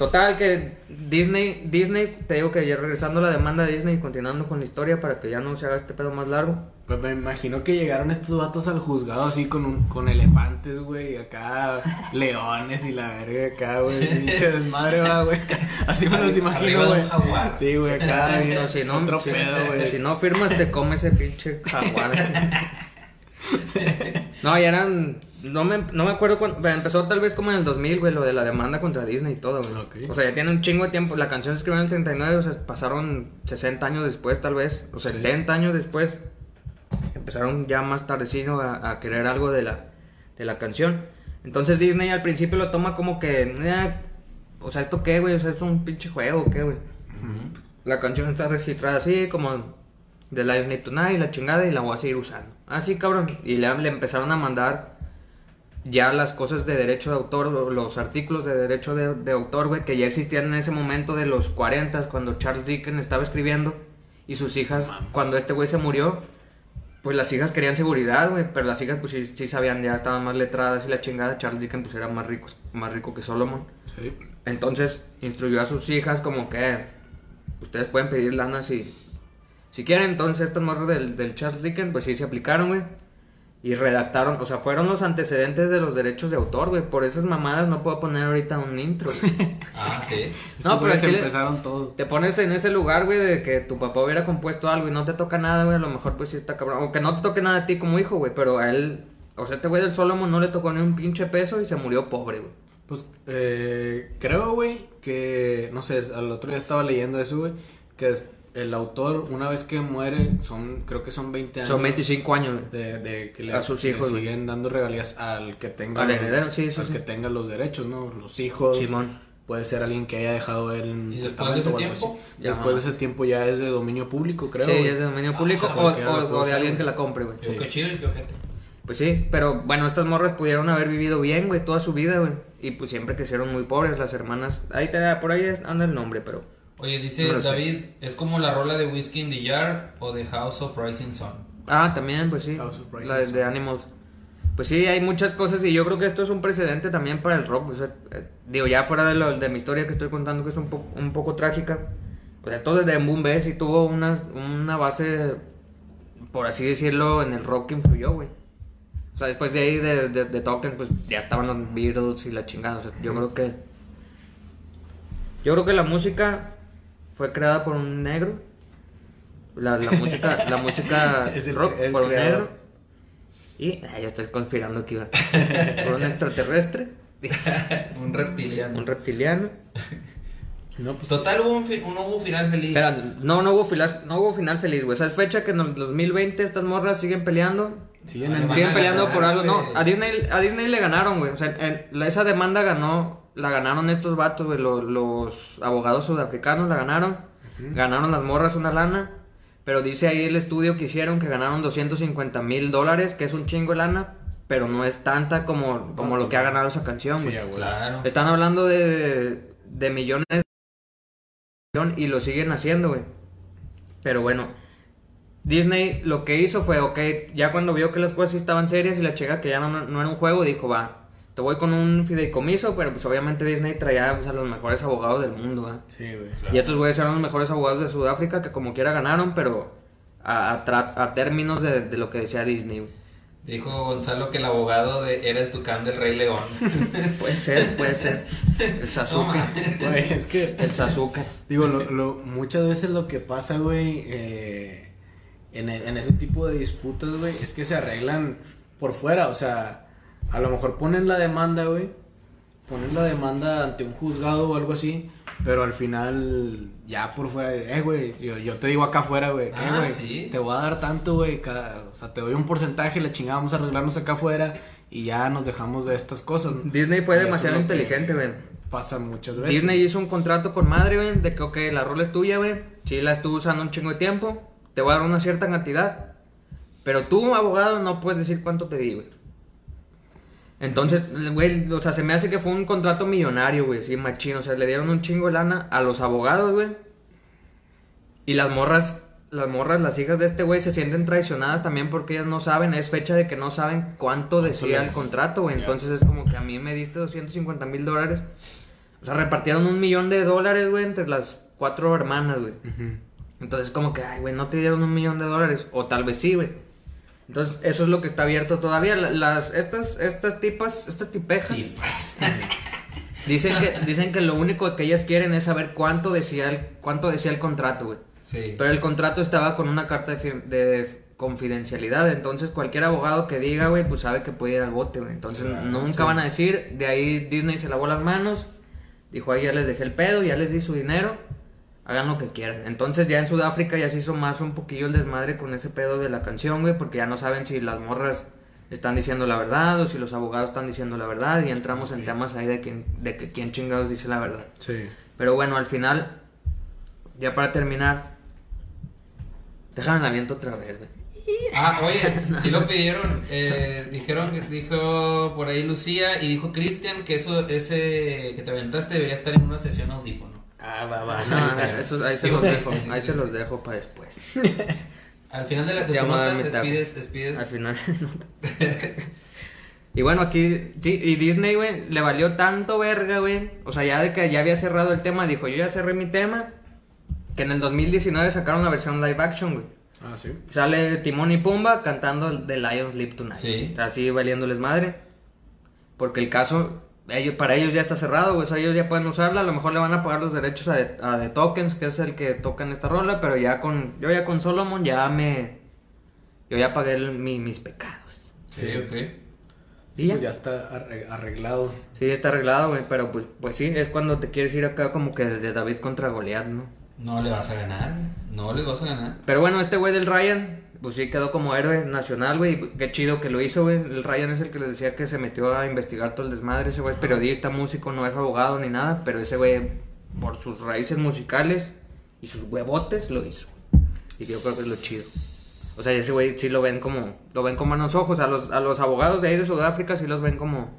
Total que Disney, Disney, te digo que ya regresando a la demanda de Disney y continuando con la historia para que ya no se haga este pedo más largo. Pues me imagino que llegaron estos vatos al juzgado así con un, con elefantes, güey, acá leones y la verga acá, güey, pinche desmadre va, güey. Así me los imagino, güey. Sí, güey, acá No, si no, otro si, pedo, güey. si no firmas te come ese pinche jaguar. No, ya eran, no me, no me acuerdo cuándo, empezó tal vez como en el 2000, güey, lo de la demanda contra Disney y todo, güey. O sea, ya tiene un chingo de tiempo, la canción se escribió en el 39, o sea, pasaron 60 años después tal vez, o 70 años después, empezaron ya más tardecino a, a querer algo de la, de la canción. Entonces Disney al principio lo toma como que, "Eh, o sea, ¿esto qué, güey? O sea, es un pinche juego, ¿qué, güey? La canción está registrada así, como The Lions Need Tonight, la chingada, y la voy a seguir usando. Así, cabrón. Y le, le empezaron a mandar ya las cosas de derecho de autor, los artículos de derecho de, de autor, güey, que ya existían en ese momento de los 40 cuando Charles Dickens estaba escribiendo. Y sus hijas, cuando este güey se murió, pues las hijas querían seguridad, güey, pero las hijas pues sí, sí sabían, ya estaban más letradas y la chingada. Charles Dickens pues era más rico, más rico que Solomon. Sí. Entonces instruyó a sus hijas como que ustedes pueden pedir lana si, si quieren. Entonces estas morras del, del Charles Dickens pues sí se aplicaron, güey. Y redactaron, o sea, fueron los antecedentes de los derechos de autor, güey. Por esas mamadas no puedo poner ahorita un intro. güey. Ah, sí. No, pero se al chile- empezaron todo. te pones en ese lugar, güey, de que tu papá hubiera compuesto algo y no te toca nada, güey. A lo mejor, pues sí está cabrón. Aunque no te toque nada a ti como hijo, güey. Pero a él, o sea, este güey del Solomon no le tocó ni un pinche peso y se murió pobre, güey. Pues eh, creo, güey, que, no sé, al otro día estaba leyendo eso, güey, que el autor, una vez que muere, son, creo que son 20 años. Son 25 años, güey. De, de que le, A sus hijos, siguen dando regalías al que tenga Al los- heredero, sí, sí, al sí. que tenga los derechos, ¿no? Los hijos. Simón. Puede ser alguien que haya dejado él en ¿Y después de ese o algo tiempo? así. Ya. Después de ese tiempo ya es de dominio público, creo. sí, güey. es de dominio público Ah, o, cualquiera o- o puede de alguien que la compre, güey. Digo, qué chido y qué ojete. Pues sí, pero bueno, estas morras pudieron haber vivido bien, güey, toda su vida, güey. Y pues siempre crecieron muy pobres las hermanas. Ahí te da, por ahí anda el nombre, pero... Oye, dice No lo sé. David, es como la rola de Whiskey in the Jar o de House of Rising Sun. Ah, también, pues sí. House of Rising La de, Sun. de Animals. Pues sí, hay muchas cosas y yo creo que esto es un precedente también para el rock. O sea, eh, digo, ya fuera de, lo, de mi historia que estoy contando, que es un, po- un poco trágica. O sea, esto desde Boom Bass y tuvo una, una base, por así decirlo, en el rock que influyó, güey. O sea, después de ahí de, de, de Token, pues ya estaban los Beatles y la chingada. O sea, yo creo que. Yo creo que la música fue creada por un negro. La, la música, la música Es el- rock el por un negro. Y ay, ya estoy conspirando aquí, va. Por un extraterrestre, Un reptiliano. un reptiliano. No, pues, Total, hubo un, no hubo final feliz. No, no hubo, final, no hubo final feliz, güey. O sea, es fecha que en el 2020 estas morras siguen peleando. siguen Siguen peleando ganar, por algo. No, a Disney, a Disney le ganaron, güey. O sea, en- esa demanda ganó, la ganaron estos vatos, güey. Los, los abogados sudafricanos la ganaron. Ganaron las morras una lana. Pero dice ahí el estudio que hicieron que ganaron 250 mil dólares, que es un chingo de lana. Pero no es tanta como, como lo que ha ganado esa canción, Sí, güey. güey. Claro. Están hablando de, de millones y lo siguen haciendo, güey. Pero bueno, Disney lo que hizo fue, ok, ya cuando vio que las cosas sí estaban serias y la chica que ya no, no era un juego, dijo, va, te voy con un fideicomiso, pero pues obviamente Disney traía pues, a los mejores abogados del mundo, ¿verdad? Sí, güey. Y estos güeyes eran los mejores abogados de Sudáfrica que como quiera ganaron, pero a, a tra- a términos de, de lo que decía Disney. güey. Dijo Gonzalo que el abogado de- era el tucán del Rey León. Puede ser, puede ser. El Sasuke. Güey, es que... el Sasuke. Digo, lo, lo- muchas veces lo que pasa, güey, eh, en, en ese tipo de disputas, güey, es que se arreglan por fuera. O sea, a lo mejor ponen la demanda, güey, ponen la demanda ante un juzgado o algo así, pero al final, ya por fuera, eh, güey, yo, yo te digo acá afuera, güey, ¿qué, Ah, güey? sí. Te voy a dar tanto, güey, cada- o sea, te doy un porcentaje, la chingada, vamos a arreglarnos acá afuera y ya nos dejamos de estas cosas. ¿no? Disney fue Y demasiado inteligente, güey. Pasa muchas veces. Disney hizo un contrato con madre, güey, de que, ok, la rola es tuya, güey. Si la estuvo usando un chingo de tiempo, te voy a dar una cierta cantidad. Pero tú, abogado, no puedes decir cuánto te di, güey. Entonces, güey, o sea, se me hace que fue un contrato millonario, güey, sí, machino. O sea, le dieron un chingo de lana a los abogados, güey. Y las morras, las morras, las hijas de este güey se sienten traicionadas también porque ellas no saben, es fecha de que no saben cuánto decía el contrato, güey. Entonces es como que a mí me diste 250 mil dólares. O sea, repartieron un millón de dólares, güey, entre las cuatro hermanas, güey. Entonces, como que, ay, güey, no te dieron un millón de dólares. O tal vez sí, güey. Entonces, eso es lo que está abierto todavía. La- Las, estas, estas tipas, estas tipejas. Dicen que, dicen que lo único que ellas quieren es saber cuánto decía el, cuánto decía el contrato, güey. Sí. Pero el contrato estaba con una carta de, fi- de confidencialidad. Entonces, cualquier abogado que diga, güey, pues sabe que puede ir al bote, güey. Entonces, Claro, nunca sí. van a decir. De ahí Disney se lavó las manos. Dijo, ahí ya les dejé el pedo, ya les di su dinero. Hagan lo que quieran. Entonces, ya en Sudáfrica ya se hizo más un poquillo el desmadre con ese pedo de la canción, güey. Porque ya no saben si las morras están diciendo la verdad o si los abogados están diciendo la verdad. Y entramos en temas ahí de, quién, de que quién chingados dice la verdad. Sí. Pero bueno, al final, ya para terminar, déjame el aviento otra vez, güey. Ah, oye, sí lo pidieron. Eh, dijeron que dijo por ahí Lucía y dijo Cristian que eso, ese que te aventaste debería estar en una sesión audífono. Ah, va, va. No, eso- ahí se los dejo, ahí se los dejo para después. Al final de la de Ya tu nota, despides, despides. Al final. y bueno, aquí, sí, y Disney, güey, le valió tanto verga, güey. O sea, ya de que ya había cerrado el tema, dijo, yo ya cerré mi tema. Que en el 2019 sacaron una versión live action, güey. Ah, sí. Sale Timón y Pumba cantando The Lions Sleep Tonight. Sí. Así valiéndoles madre. Porque el caso, ellos, para ellos ya está cerrado, güey. O sea, ellos ya pueden usarla. A lo mejor le van a pagar los derechos a The, a The Tokens, que es el que toca en esta rola. Pero ya con, yo ya con Solomon ya me. Yo ya pagué el- mi- mis pecados. Sí, ok. ¿Sí ya? Pues ya está arre- arreglado. Sí, está arreglado, güey. Pero pues, pues sí, es cuando te quieres ir acá como que de David contra Goliat, ¿no? No le vas a ganar. No le vas a ganar. Pero bueno, este güey del Ryan, pues sí quedó como héroe nacional, güey. Qué chido que lo hizo, güey. El Ryan es el que les decía que se metió a investigar todo el desmadre. Ese güey es periodista, músico, no es abogado ni nada. Pero ese güey, por sus raíces musicales y sus huevotes, lo hizo. Y yo creo que es lo chido. O sea, ese güey sí lo ven como, lo ven con buenos ojos. A los, a los abogados de ahí de Sudáfrica sí los ven como,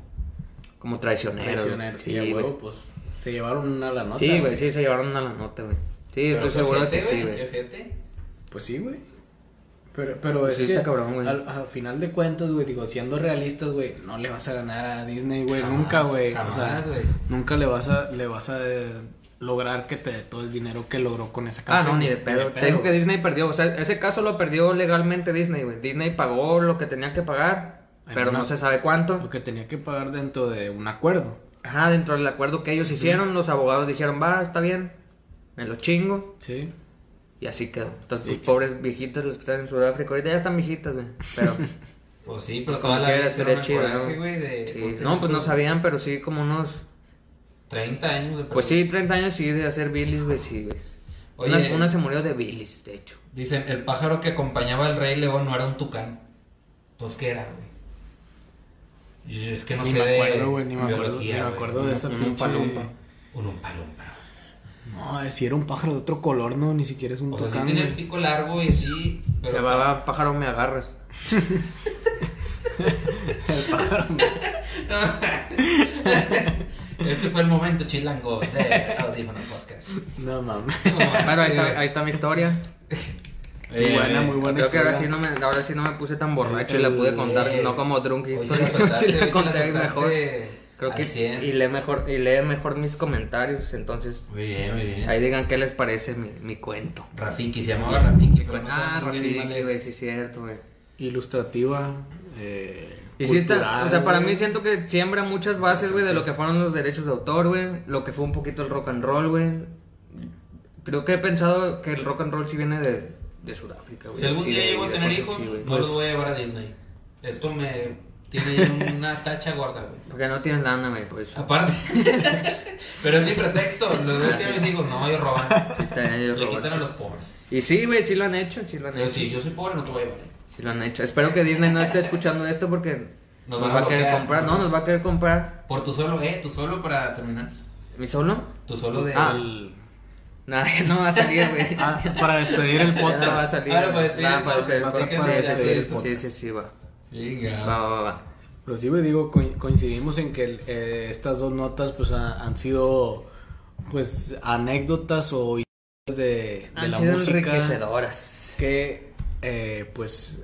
como traicioneros. Traicionero. Sí, a güey. pues se llevaron una a la nota. Sí, güey, sí, se llevaron a la nota, güey. Sí, Pero estoy seguro de que sí, Qué güey. Pues sí, güey. Pero, pero Pues es sí, que cabrón, güey. al, al final de cuentas, güey, digo, siendo realistas, güey, no le vas a ganar a Disney, güey, Jamás, nunca, güey. O sea, güey. nunca le vas a, le vas a eh, lograr que te dé todo el dinero que logró con esa Ah, canción. no, ni de pedo. Te dijo que Disney perdió. O sea, ese caso lo perdió legalmente Disney, güey. Disney pagó lo que tenía que pagar, En pero una- no se sabe cuánto. Lo que tenía que pagar dentro de un acuerdo. Ajá, dentro del acuerdo que ellos hicieron, los abogados dijeron, va, está bien, me lo chingo. Sí. Y así quedó. Entonces, pues, pobres viejitas los que están en Sudáfrica. Ahorita ya están viejitas, güey. Pero, Pues sí, pues pero como toda la vida chido, coraje, ¿no? güey, de Sí. No, pues no sabían, pero sí como unos... 30 años de Pues sí, 30 años sí de hacer bilis, güey, sí, güey. Oye, Una, una se murió de bilis, de hecho. Dicen, el pájaro que acompañaba al rey león no era un tucán. Entonces, ¿qué era, güey? Es que no ni sé me de acuerdo, güey, ni me acuerdo, ni me acuerdo de esa Un palumpa. Un umpalumpa. No, si era un pájaro de otro color, no, ni siquiera es un O sea, sí tiene el pico largo y así. Pero Se llamaba Pájaro Me Agarras. este fue el momento chilango de Audífono Podcast. No mames. Pero ahí está, ahí está mi historia. Muy buena, muy buena Creo que ahora sí, no me, ahora sí no me puse tan borracho y la pude contar, Eh, no como drunk sí historia. la conté mejor. Creo que 100. y lee mejor y lee mejor mis comentarios, entonces Muy bien, muy bien. ahí digan qué les parece mi, mi cuento. Rafiki, se llamaba Rafiki. pero no ah, Rafiki, güey, sí es cierto, güey. Ilustrativa. Eh, Y sí está, cultural, o sea, para mí siento que siembra muchas bases, güey, de lo que fueron los derechos de autor, güey, lo que fue un poquito el rock and roll, güey. Creo que he pensado que el rock and roll sí viene de, de Sudáfrica, güey. Si algún día llego a tener cosas hijos, no Pues- los voy a llevar a Disney. Esto me tiene una tacha gorda, güey. Porque no tienes lana, güey, pues. Aparte, pero es mi pretexto. Los voy a decir a mis hijos, no, ellos roban. Está bien, ellos Le roban. quitan a los pobres. Y sí, güey, sí lo han hecho, sí lo han Yo, hecho. si yo soy pobre, no te voy a llevar. Sí lo han hecho. Espero que Disney no esté escuchando esto porque Nos van va a querer bloquear. comprar. No, nos va a querer comprar. Por tu solo, eh, tu solo para terminar. ¿Mi solo? Tu solo de. Ah. El- Nada, no va a salir, güey. Ah, para despedir el Ya no va a podcast. salir. Ahora para despedir el podcast. podcast. Sí, sí, sí, podcast. sí, sí, sí, va. Venga. Va, va, va. Pero sí, güey, digo, co- coincidimos en que eh, estas dos notas, pues, ha- han sido, pues, anécdotas o historias de, de Han la sido música enriquecedoras. que, eh, pues,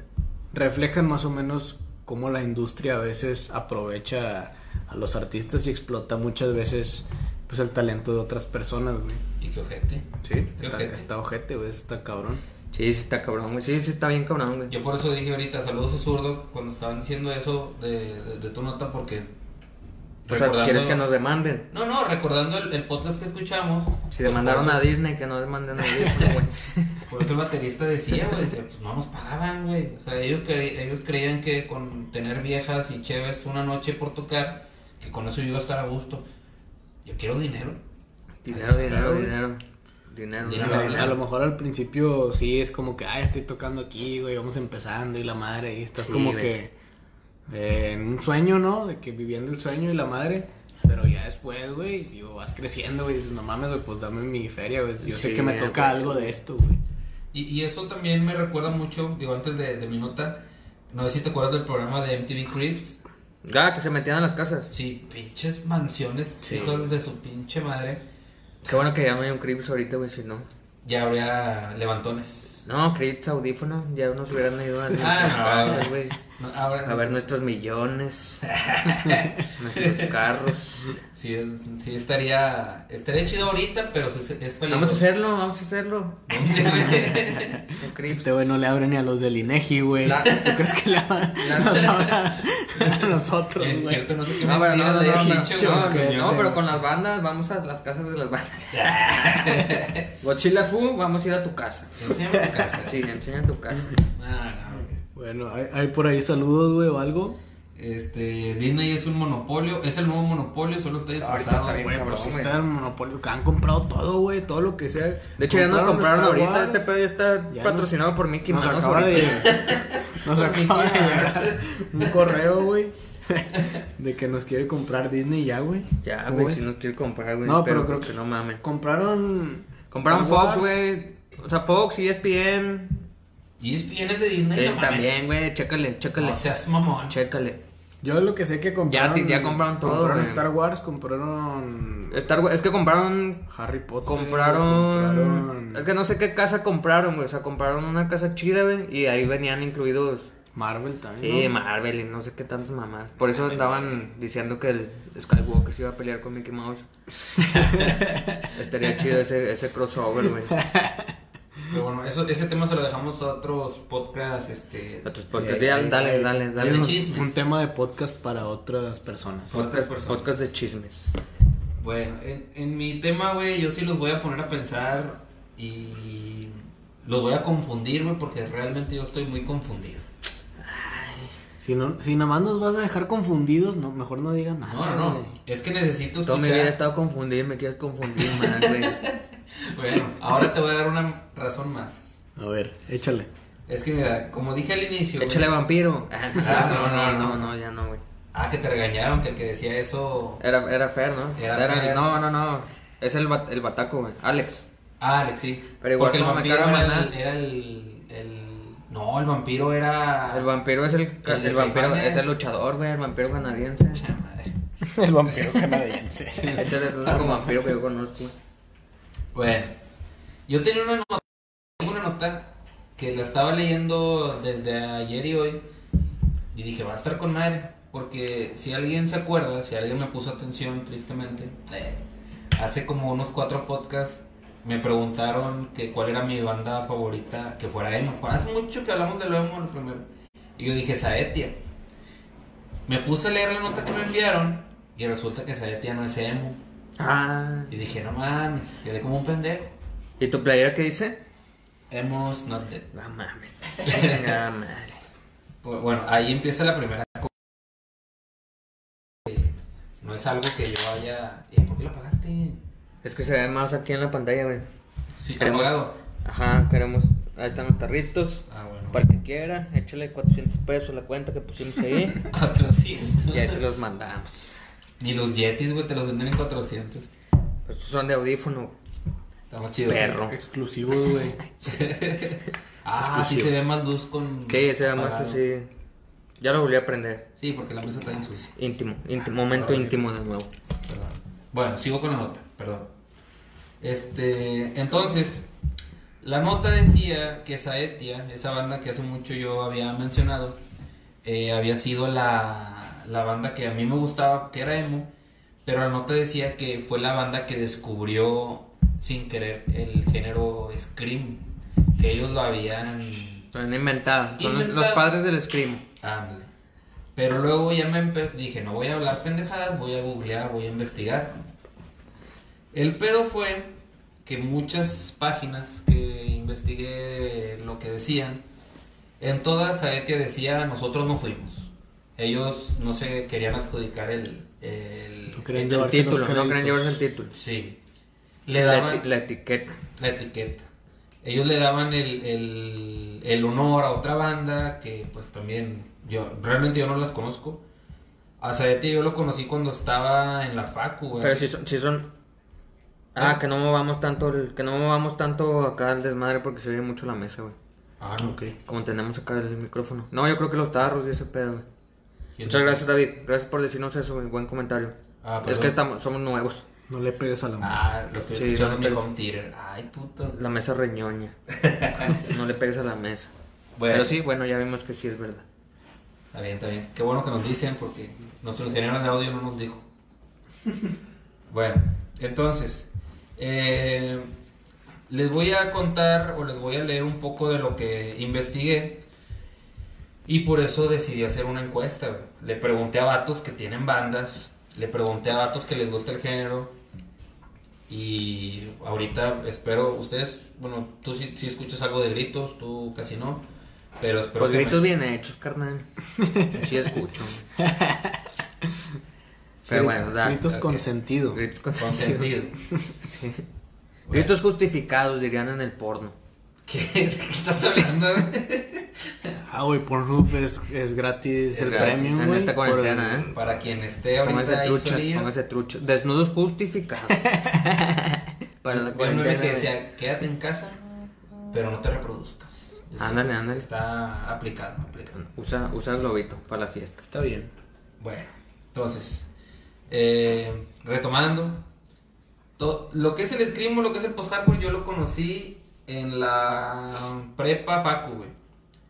reflejan más o menos cómo la industria a veces aprovecha a los artistas y explota muchas veces, pues, el talento de otras personas, güey. Y qué ojete. Sí, Qué está, ojete. está ojete, güey, está cabrón. Sí, sí está cabrón, güey. Sí, sí está bien cabrón, güey. Yo por eso dije ahorita, saludos a Zurdo, cuando estaban diciendo eso de, de, de tu nota, porque. O sea, ¿quieres que nos demanden? No, no, recordando el, el podcast que escuchamos. Si pues, demandaron a Disney, que no demanden a Disney, güey. Por eso el baterista decía, güey, decía, pues no nos pagaban, güey. O sea, ellos, cre- ellos creían que con tener viejas y cheves una noche por tocar, que con eso yo iba a estar a gusto. Yo quiero dinero. Dinero, dinero, Claro, dinero. Dinero, Dinero, dinero, A, dinero. a lo mejor al principio sí es como que, ay, estoy tocando aquí, güey, vamos empezando y la madre, y estás Sí, como güey. que eh, en un sueño, ¿no? De que viviendo el sueño y la madre, pero ya después, güey, digo, vas creciendo, güey, dices, no mames, güey, pues dame mi feria, güey, yo sé que me toca güey. algo de esto, güey. Y, y eso también me recuerda mucho, digo, antes de, de mi nota, no sé si te acuerdas del programa de MTV Cribs. Ah, que se metían a las casas. Sí, pinches mansiones, Sí. hijos de su pinche madre. Qué bueno que ya no hay un Crips ahorita, güey, si no. Ya habría levantones. No, Crips audífono, ya nos hubieran ido a Ah, no. A ver nuestros millones, nuestros carros. Sí, es- sí estaría, estaría chido ahorita, pero es, es peligroso. Vamos a hacerlo, vamos a hacerlo. Este güey no le abre ni a los del Inegi, güey. La- ¿Tú crees que le abra- nos abra a nosotros, Es güey? cierto, no sé qué No, pero no, no, le no, no, dicho, no, pero con las bandas, vamos a las casas de las bandas. Godzilla Fu, vamos a ir a tu casa. Enséñame tu casa. Sí, enseña tu casa. Ah, no. Bueno, ¿hay, hay por ahí saludos, güey, o algo? Este, Disney es un monopolio, es el nuevo monopolio, solo está Ahorita disfrazado. está bien Güey, cabrón, pero está el monopolio, que han comprado todo, güey, todo lo que sea. De hecho, ya nos compraron ahorita. Este pedo ya está Ya patrocinado por Mickey nos Mouse. acaba ahorita. de, nos acaba de llegar un correo, güey, de que nos quiere comprar Disney ya, güey. Ya, ¿Cómo güey, si nos quiere comprar, güey. No, pero, pero creo pues que- que no mames. Compraron. Compraron Star Fox, güey. O sea, Fox, ESPN. Y es es de Disney, Eh, no también, güey. Chécale, chécale. No seas mamón. Chécale. Yo lo que sé que compraron. ya compraron todo, Compraron. Star Wars, compraron. Star Wars- es que compraron. Harry Potter. Compraron. compraron Es que no sé qué casa compraron, güey. O sea, compraron una casa chida, güey. Y ahí venían incluidos. Marvel también. Sí, ¿no? Marvel y no sé qué tantas mamás. Por eso andaban diciendo que el Skywalker se iba a pelear con Mickey Mouse. Estaría chido ese, ese crossover, güey. Pero bueno, eso, ese tema se lo dejamos a otros podcasts, este... Otros podcasts. hay- Ya, hay- dale, hay- dale, dale. de un- chismes. Un tema de podcast para otras personas. Otras Podcast, personas. podcast de chismes. Bueno, en, en mi tema, güey, yo sí los voy a poner a pensar y los voy a confundir, güey, porque realmente yo estoy muy confundido. Si, no, si nada más nos vas a dejar confundidos, no, mejor no digas nada. No, no, no, es que necesito Toda mi escuchar- vida he estado confundido y me quieres confundir más, güey. Bueno, ahora te voy a dar una razón más. A ver, échale. Es que mira, como dije al inicio... güey- Échale vampiro. Ah, no, no, no, no, no. no, ya no, güey. Ah, que te regañaron, que el que decía eso... Era, era Fer, ¿no? Era Fer. No, no, no. Es el, bat- el bataco, güey. Alex. Ah, Alex, sí. Pero igual Porque el me vampiro era, el, era el, el- No, el vampiro era... El vampiro es el, El vampiro es el luchador, güey, el vampiro canadiense. Madre. El vampiro canadiense. Ese es el único vampiro que yo conozco. Bueno, yo tenía una nota, una nota que la estaba leyendo desde ayer y hoy y dije, va a estar con madre, porque si alguien se acuerda, si alguien me puso atención tristemente, eh, hace como unos cuatro podcasts me preguntaron que cuál era mi banda favorita que fuera emo. Hace mucho que hablamos de lo emo el primero. Y yo dije, Saetia. Me puse a leer la nota que me enviaron y resulta que Saetia no es emo. Ah. Y dije, no mames, quedé como un pendejo. ¿Y tu playera qué dice? Emo's not dead. No mames. Chinga madre. Pues, Bueno, ahí empieza la primera. Eh, No es algo que yo haya. Eh, ¿Por qué lo apagaste? Es que se ve más aquí en la pantalla, güey. Sí, Queremos- apagado. Ajá, queremos. Ahí están los tarritos. Ah, bueno. Para que quiera, échale 400 pesos la cuenta que pusimos ahí. 400. y ahí se los mandamos. Ni los Yetis, güey, te los venden en 400. Pues estos son de audífono. Está más chido. Perro. Exclusivos, güey. Ah, sí se ve más luz con. Sí, ese más apagado. así. Ya lo volví a aprender. Sí, porque la mesa está bien sucia. Íntimo, íntimo, momento íntimo de nuevo. Perdón. Bueno, sigo con la nota, perdón. Este, entonces, la nota decía que Saetia, esa banda que hace mucho yo había mencionado, eh, había sido la, la banda que a mí me gustaba, que era emo, pero la nota decía que fue la banda que descubrió sin querer el género Scream, que ellos lo habían Son inventadas. Son los- Inventado. padres del scream. Ándale. Pero luego ya me dije, no voy a hablar pendejadas, voy a googlear, voy a investigar. El pedo fue que muchas páginas que investigué lo que decían, en todas Aetia decía, nosotros no fuimos. Ellos no se querían adjudicar el... el No El título, no creen llevarse el título. sí. Le La, daban eti- la etiqueta. la etiqueta. Ellos le daban el, el, el honor a otra banda que pues también yo realmente yo no las conozco. A Saete yo lo conocí cuando estaba en la facu. güey. Pero si son, si son... Ah, ¿Eh? que no movamos tanto, el- que no movamos tanto acá el desmadre porque se oye mucho la mesa, güey. Ah, no. Ok. Como tenemos acá el micrófono. No, yo creo que los tarros y ese pedo, güey. ¿Quién Muchas gracias, David. Gracias por decirnos eso, güey. Buen comentario. Ah, es que estamos, somos nuevos. No le pegues a la mesa. Ah, lo estoy Sí, escuchando en mi pero- home theater. Ay, puto. La mesa reñoña. no le pegues a la mesa. Bueno. Pero sí, bueno, ya vimos que sí es verdad. Está bien, está bien. Qué bueno que nos dicen porque nuestro ingeniero de audio no nos dijo. Bueno, entonces, eh, les voy a contar o les voy a leer un poco de lo que investigué y por eso decidí hacer una encuesta. Le pregunté a vatos que tienen bandas, le pregunté a vatos que les gusta el género y ahorita espero, ustedes, bueno, tú sí, sí escuchas algo de gritos, tú casi no, pero espero Pues que gritos me- bien hechos, carnal. Sí escucho. Pero bueno, da. Gritos ok. con sentido. Gritos con con sentido. sentido. Sí. Bueno. Gritos justificados, dirían en el porno. ¿Qué, ¿De qué estás hablando? Ah, güey, Pornhub es, es gratis Es el gratis premium, en esta cuarentena, el- ¿eh? Para quien esté ahorita Póngase truchas, póngase truchas. Desnudos justificados. Para la cuarentena. que güey. decía, quédate en casa, pero no te reproduzcas. Ándale, ándale. Está aplicado, aplicado. Usa, usa el globito para la fiesta. Está bien. Bueno, entonces, eh, retomando, to- lo que es el screamo, lo que es el post-hardcore, yo lo conocí en la prepa facu.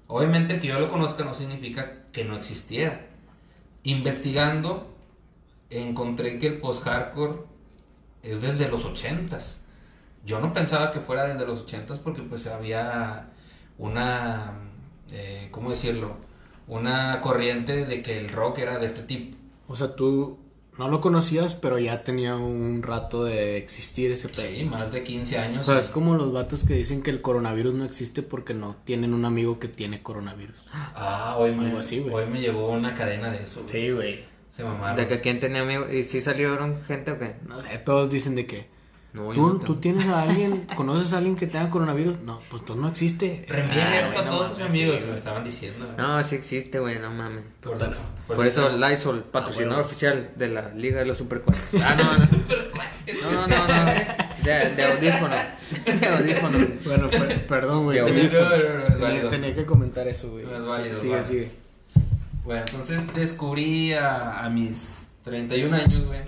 Obviamente que yo lo conozca no significa que no existiera. Investigando, encontré que el post-hardcore es desde los ochentas. Yo no pensaba que fuera desde los ochentas porque pues había una, eh, ¿cómo decirlo? Una corriente de que el rock era de este tipo. O sea, tú no lo conocías, pero ya tenía un rato de existir ese pedo. Sí, más de 15 años. O sea, es como los vatos que dicen que el coronavirus no existe porque no tienen un amigo que tiene coronavirus. Ah, hoy me, Algo así, hoy me llegó una cadena de eso. güey. güey. Se mamaron. ¿De que quién tenía amigos? ¿Y si salieron gente o qué? No sé, todos dicen de que No, ¿Tú, no tú tengo. tienes a alguien, conoces a alguien que tenga coronavirus. No, pues tú no existe. Reenvíen Ah, esto a no todos tus amigos, sí, me estaban diciendo. No, sí existe, güey, no mames. Por, Por, eso Lysol, patrocinador oficial de la Liga de los Supercuates. Ah, no, no. No, no, no, no. De, de audífono. De audífono. Bueno, per- perdón, güey. Tenía, tenía- que comentar eso, güey. No es válido, Sigue, válido. sigue. Bueno, entonces descubrí a, a mis 31 años, güey,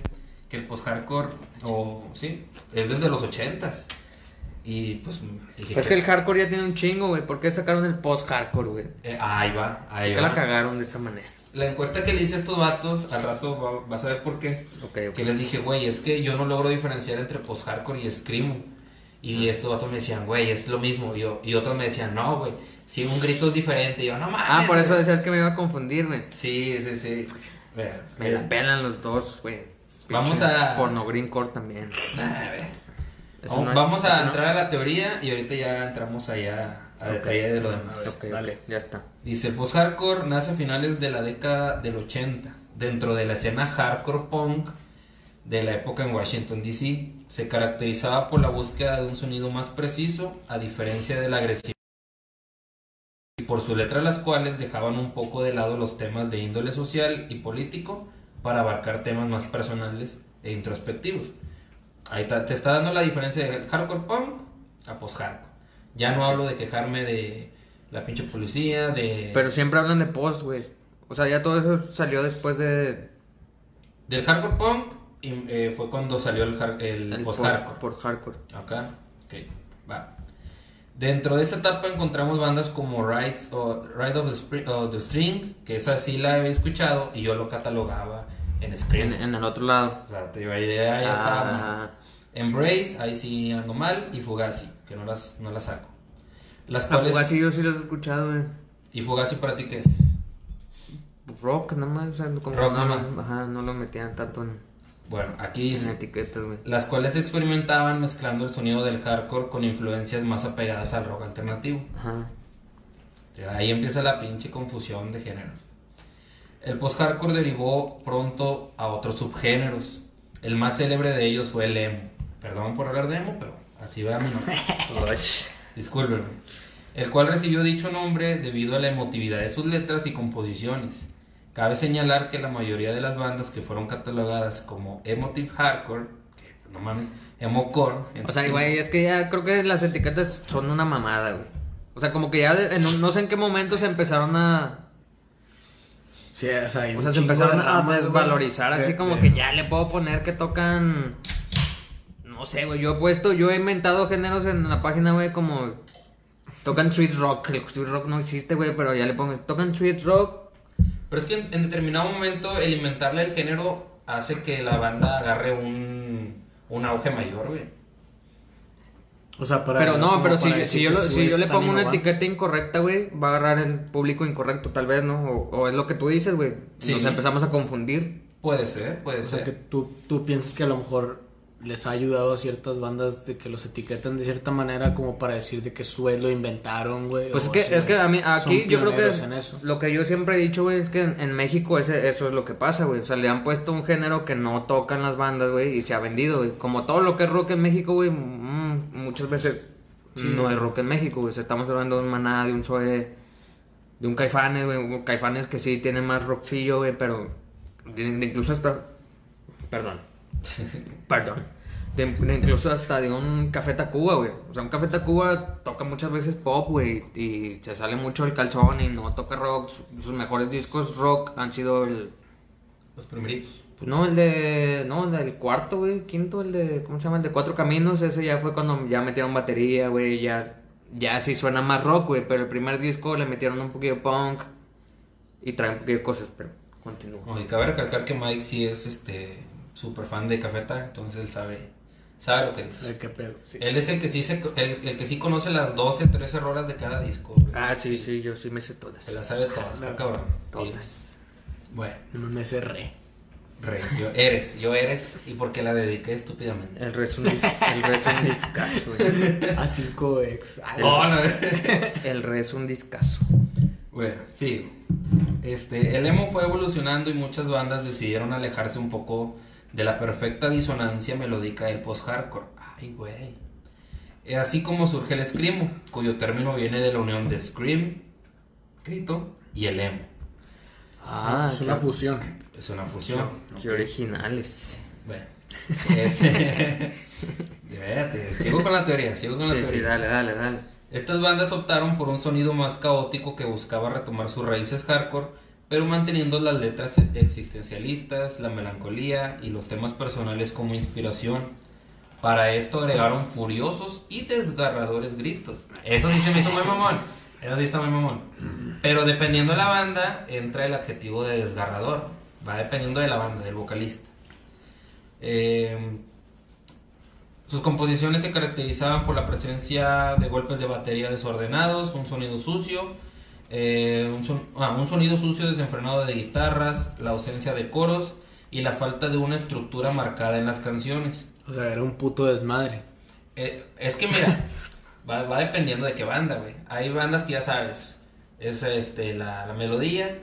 que el post-hardcore, o sí, es desde los 80s. Y pues dije. Es que el hardcore ya tiene un chingo, güey. ¿Por qué sacaron el post-hardcore, güey? Eh, ahí va, ¿Por ahí qué va. la cagaron de esta manera? La encuesta que le hice a estos vatos, al rato va- vas a ver por qué. Ok, ok. Que les dije, güey, es que yo no logro diferenciar entre post-hardcore y screamo. Y estos vatos me decían, güey, es lo mismo. Y, yo, y otros me decían, no, güey, si un grito es diferente. Y yo, no mames. Ah, por eso güey". decías que me iba a confundir, güey. Sí, sí, sí. Mira, Me mira. la pelan los dos, güey. Vamos a- Porno greencore también. Ah, Vamos, no es- vamos a eso no- entrar a la teoría y ahorita ya entramos allá a Ok. detalle de lo demás. Ok, ok, Dale. Ya está. Dice, el post-hardcore nace a finales de la década del 80, dentro de la escena hardcore punk de la época en Washington, D.C. Se caracterizaba por la búsqueda de un sonido más preciso, a diferencia de la agresividad, y por su letra las cuales dejaban un poco de lado los temas de índole social y político para abarcar temas más personales e introspectivos. Ahí te está dando la diferencia de hardcore punk a post-hardcore. Ya no hablo de quejarme de la pinche policía, de... Pero siempre hablan de post, güey. O sea, ya todo eso salió después de. Del hardcore punk y, eh, fue cuando salió el, el, el post-hardcore. Por hardcore. Acá, ok, va. Dentro de esta etapa encontramos bandas como Rides o Ride of the, Spri- of the String, que esa sí la había escuchado y yo lo catalogaba en Scream. En, en el otro lado. O sea, te digo, ahí ya, ya estaba mal. Ah, Embrace, ahí sí ando mal, y Fugazi, que no las, no las saco. Las a cuales, Fugazi yo sí los he escuchado, güey. ¿Y Fugazi para ti qué es? Rock, nada más. O sea, como Rock no, lo- nomás. ajá, no lo metían tanto en, Bueno, aquí dice, etiquetas, las cuales experimentaban mezclando el sonido del hardcore con influencias más apegadas al rock alternativo. Ajá. Ahí empieza la pinche confusión de géneros. El post-hardcore derivó pronto a otros subgéneros. El más célebre de ellos fue el emo. Perdón por hablar de emo, pero así nombre. Discúlpenme. El cual recibió dicho nombre debido a la emotividad de sus letras y composiciones. Cabe señalar que la mayoría de las bandas que fueron catalogadas como emotive hardcore, que no mames, emocore, O sea, güey, es que ya creo que las etiquetas son una mamada, güey. O sea, como que ya de- en un- no sé en qué momento se empezaron a... Sí, o sea, O sea, se empezaron de a ramas, desvalorizar de- así como de- que ya le puedo poner que tocan... No sé, güey, yo he puesto, yo he inventado géneros en la página, güey, como... Tocan sweet rock, el sweet rock no existe, güey, pero ya le pongo... Tocan sweet rock Pero es que en, en determinado momento el inventarle el género hace que la banda agarre un, un auge mayor, güey. O sea, para. Pero no, pero si, si yo, si yo le pongo una innovando. etiqueta incorrecta, güey, va a agarrar el público incorrecto, tal vez, ¿no? O, o es lo que tú dices, güey. Sí. Nos empezamos a confundir. Puede ser, puede O sea, ser. que tú, tú piensas que a lo mejor les ha ayudado a ciertas bandas de que los etiquetan de cierta manera como para decir de que su lo inventaron, güey. Pues es que, si es que a mí, aquí yo creo que pioneros en eso. lo que yo siempre he dicho, güey, es que en, en México ese, eso es lo que pasa, güey. O sea, le han puesto un género que no tocan las bandas, güey, y se ha vendido, güey. Como todo lo que es rock en México, güey, mm, muchas veces no es rock en México, güey. O sea, estamos hablando de un maná, de un Zoe, de un Caifanes, güey. Caifanes que sí tiene más rockcillo, güey, pero incluso hasta... Perdón. Perdón. De, de incluso hasta de un Café Tacuba, güey. O sea, un Café Tacuba toca muchas veces pop, güey. Y se sale mucho el calzón y no toca rock. Su- Sus mejores discos rock han sido el... Los primeritos. Pues no, el de... No, el del cuarto, güey. Quinto, el de... ¿Cómo se llama? El de Cuatro Caminos. Ese ya fue cuando ya metieron batería, güey. Ya, ya sí suena más rock, güey. Pero el primer disco le metieron un poquito de punk. Y trae un poquito de cosas, pero continúa. Oye, cabe recalcar que Mike sí es este súper fan de Cafeta, entonces él sabe, sabe lo que es. Ay, qué pedo, sí. Él es el que sí se, el, el que sí conoce las 12, 13 rolas de cada disco. güey. Ah, sí, sí. Yo sí me sé todas. Se las sabe todas, está cabrón. Todas. Bueno, No me cerré. re, yo eres, yo eres, y porque la dediqué estúpidamente. El resto es un, el discazo, güey. A 5X. Ay, Oh, no. El re es un discazo. Bueno, sí. Este, el emo fue evolucionando y muchas bandas decidieron alejarse un poco de la perfecta disonancia melódica del post-hardcore. Ay, güey. Eh, Así como surge el screamo, cuyo término viene de la unión de scream, grito, y el emo. Ah, es una qué- fusión. Es una fusión. Qué originales. Bueno. Este, sigo con la teoría, sigo con la Sí, teoría. sí, dale, dale, dale. Estas bandas optaron por un sonido más caótico que buscaba retomar sus raíces hardcore, pero manteniendo las letras existencialistas, la melancolía y los temas personales como inspiración. Para esto agregaron furiosos y desgarradores gritos. Eso sí se me hizo muy mamón. Eso sí está muy mamón. Pero dependiendo de la banda, entra el adjetivo de desgarrador. Va dependiendo de la banda, del vocalista. Eh, sus composiciones se caracterizaban por la presencia de golpes de batería desordenados, un sonido sucio, eh, un, son- ah, un sonido sucio desenfrenado de guitarras, la ausencia de coros y la falta de una estructura marcada en las canciones. O sea, era un puto desmadre. Eh, es que mira, va, va dependiendo de qué banda, güey. Hay bandas que ya sabes, es este la, la melodía,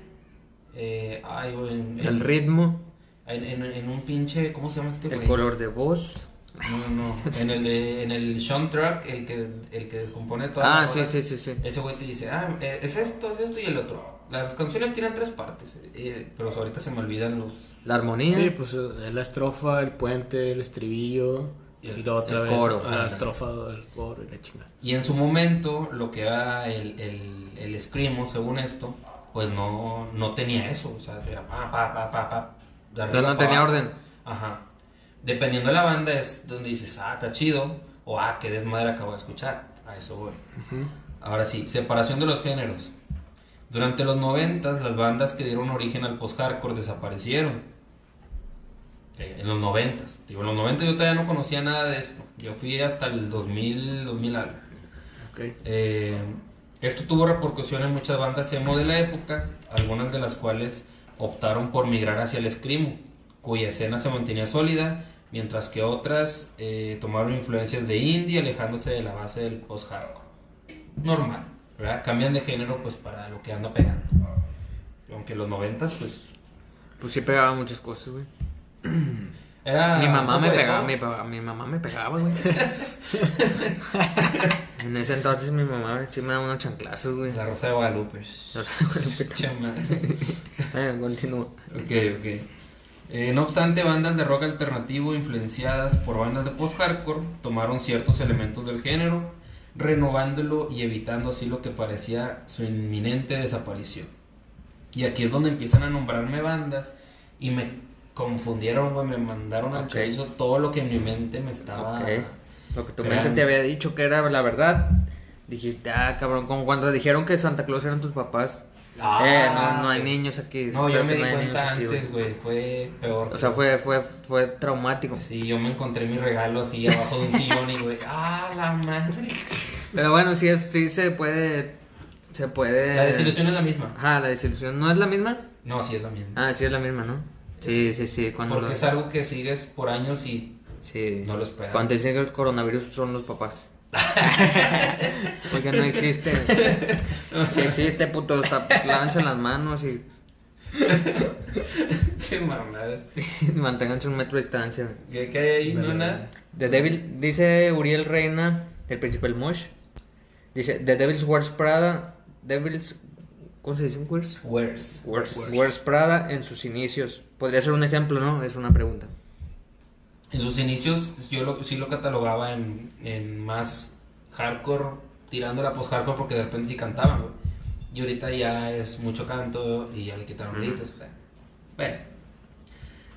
eh, ay, güey, en, El ritmo, en, en- en un pinche, ¿cómo se llama este el güey? color de voz. No, no, en el, de, en el soundtrack, el que, el que descompone toda Ah, la sí, sí, sí, sí. Ese güey te dice, ah, eh, es esto, es esto y el otro. Las canciones tienen tres partes, eh, pero ahorita se me olvidan los... La armonía. Sí, pues eh, es la estrofa, el puente, el estribillo. Y Y, el- otra el vez coro. la Ah, estrofa del coro y la chingada. Y en su momento, lo que era el, el, el screamo, según esto, pues no, no tenía eso, o sea, era pa, pa, pa, pa, pa. arriba no pa' tenía orden. Ajá. Dependiendo de la banda es donde dices, ah, está chido, o ah, qué desmadre acabo de escuchar. A eso voy. Ahora sí, separación de los géneros. Durante los 90 las bandas que dieron origen al post-hardcore desaparecieron. Eh, en los 90 Digo, en los 90 yo todavía no conocía nada de esto. Yo fui hasta el 2000, 2000 algo. Ok. Eh, esto tuvo repercusión en muchas bandas emo de la época, algunas de las cuales optaron por migrar hacia el screamo, cuya escena se mantenía sólida, mientras que otras eh, tomaron influencias de indie, alejándose de la base del post-hardcore. Normal, ¿verdad? Cambian de género pues para lo que anda pegando. Aunque los 90 pues Pues sí pegaba muchas cosas, güey. era... mi mamá me de pegaba, mi, mi mamá me pegaba, güey. en ese entonces mi mamá sí me daba unos chanclazos, güey. La Rosa de Guadalupe. No sé, güey, Chama. Eh, continúa. Ok, ok. Eh, no obstante, bandas de rock alternativo influenciadas por bandas de post-hardcore tomaron ciertos elementos del género, renovándolo y evitando así lo que parecía su inminente desaparición. Y aquí es donde empiezan a nombrarme bandas y me confundieron, güey, me mandaron al Ok. chorizo todo lo que en mi mente me estaba... Lo que tu creando. mente te había dicho que era la verdad. Dijiste, ah, cabrón, como cuando dijeron que Santa Claus eran tus papás. Eh, no, no hay niños aquí. No, yo me di no cuenta antes, güey. Fue peor. O sea, fue, fue, fue traumático. Sí, yo me encontré mi regalo así abajo de un sillón y, güey, ¡ah, la madre! Pero bueno, sí, es, sí se puede. Se puede. La desilusión es la misma. Ajá, la desilusión. ¿No es la misma? No, sí es la misma. Ah, sí es la misma, ¿no? Sí, sí, sí. Cuando Porque lo- es algo que sigues por años y Sí. no lo esperas. Cuando te dicen que el coronavirus son los papás. Porque no existe. Si existe, puto, está, lávense las manos y Sí, mamada. manténganse un metro de distancia. ¿Qué, qué hay ahí? ¿No nada? The Devil, dice Uriel Reina, el príncipe del Mosh. Dice The Devil's Wears Prada. Devil's. ¿Cómo se dice? ¿Wears? Worse. Wears, Wears Prada en sus inicios. Podría ser un ejemplo, ¿no? Es una pregunta. En sus inicios yo lo, sí lo catalogaba en, en más hardcore, tirando la post-hardcore porque de repente sí cantaban, güey. Y ahorita ya es mucho canto y ya le quitaron gritos. güey. Bueno.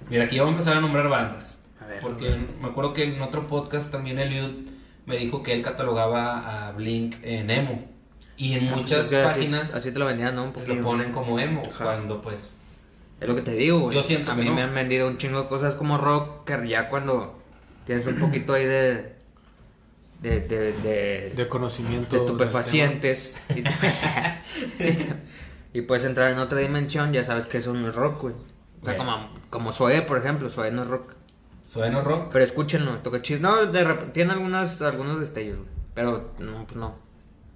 Mira, aquí vamos a empezar a nombrar bandas. A ver, porque me acuerdo que en otro podcast también Eliud me dijo que él catalogaba a Blink en emo. Y en Ah, pues muchas es que así- páginas Así, te lo vendían, ¿no? Un lo ponen como emo, Ajá. cuando pues Es lo que te digo, güey. Yo siento A que mí no. me han vendido un chingo de cosas como rock que ya cuando tienes un poquito ahí de. de. de. de, De conocimiento. de estupefacientes. Y, y puedes entrar en otra dimensión, ya sabes que eso no es rock, güey. O sea, como, como Zoé, por ejemplo. Zoé no es rock. suena rock. Pero escúchenlo, toca chido. No, de repente tiene algunas, algunos destellos, güey. Pero no, pues no.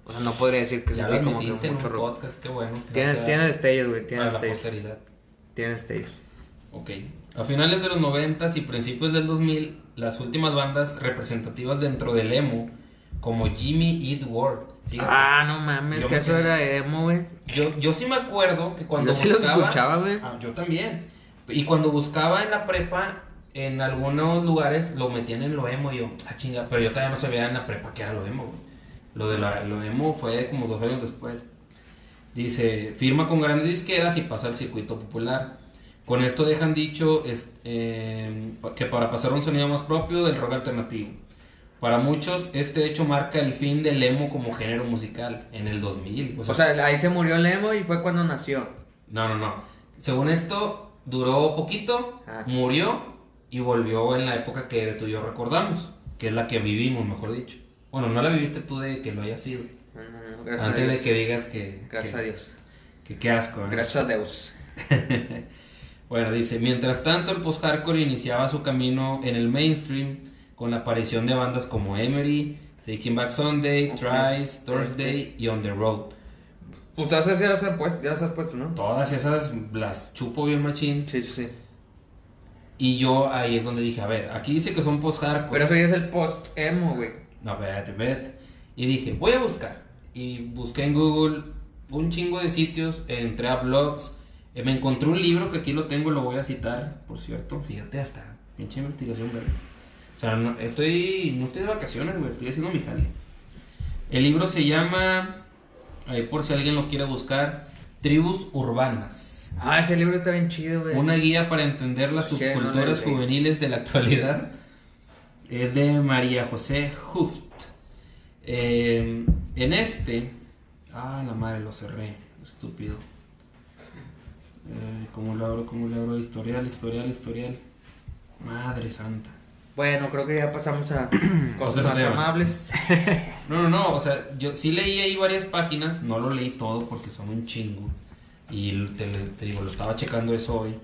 O sea, no podría decir que Ya es lo así como que metiste en un mucho rock. podcast, qué bueno. que Tiene, queda tiene destellos, güey. Tiene para la destellos. Posteridad. Tiene destellos. Ok. A finales de los 90 y principios del 2000, las últimas bandas representativas dentro del emo, como Jimmy Eat World. Fíjate, Ah, no mames, que eso era emo, güey. yo, yo sí me acuerdo que cuando Yo sí lo escuchaba, güey. Ah, yo también. Y cuando buscaba en la prepa, en algunos lugares lo metían en lo emo y yo, ah, chinga, pero yo todavía no sabía en la prepa que era lo emo, güey. Lo de la- lo emo fue como dos años después. Dice, firma con grandes disqueras y pasa al circuito popular. Con esto dejan dicho es- eh, que para pasar un sonido más propio del rock alternativo. Para muchos, este hecho marca el fin del emo como género musical en el 2000. O sea, ahí se murió el emo y fue cuando nació. no, no, no. Según esto, duró poquito, Ah. murió y volvió en la época que tú y yo recordamos, que es la que vivimos, mejor dicho. Bueno, no la viviste tú de que lo haya sido. Gracias Antes a de que digas que. Gracias que- a Dios. Que qué asco. ¿no? Gracias a Dios. Bueno, dice, mientras tanto el post-hardcore iniciaba su camino en el mainstream con la aparición de bandas como Emery, Taking Back Sunday, Ok. Thrice, Thursday y On The Road. Ustedes ya las han puesto, ya las has puesto, ¿no? Todas esas las chupo bien machín. Sí, sí, sí. Y yo ahí es donde dije, a ver, aquí dice que son post-hardcore. Pero eso ya es el post-emo, güey. No, espérate, espérate. Y dije, voy a buscar. Y busqué en Google un chingo de sitios, entré a blogs, eh, me encontré un libro que aquí lo tengo, lo voy a citar, por cierto. Fíjate, hasta pinche investigación, güey. O sea, no, estoy, no estoy de vacaciones, güey, estoy haciendo mi jale. El libro se llama, ahí por si alguien lo quiere buscar, Tribus Urbanas. Ah, ese libro está bien chido, güey. Una guía para entender las Che, subculturas juveniles de la actualidad. Es de María José Huft. Eh, en este. Ah, la madre, lo cerré. Estúpido. Eh, ¿Cómo lo abro? ¿Cómo lo abro? Historial, historial, historial. Madre santa. Bueno, creo que ya pasamos a cosas más amables. No, no, no, o sea, yo sí leí ahí varias páginas, no lo leí todo porque son un chingo. Y te, te digo, lo estaba checando eso hoy.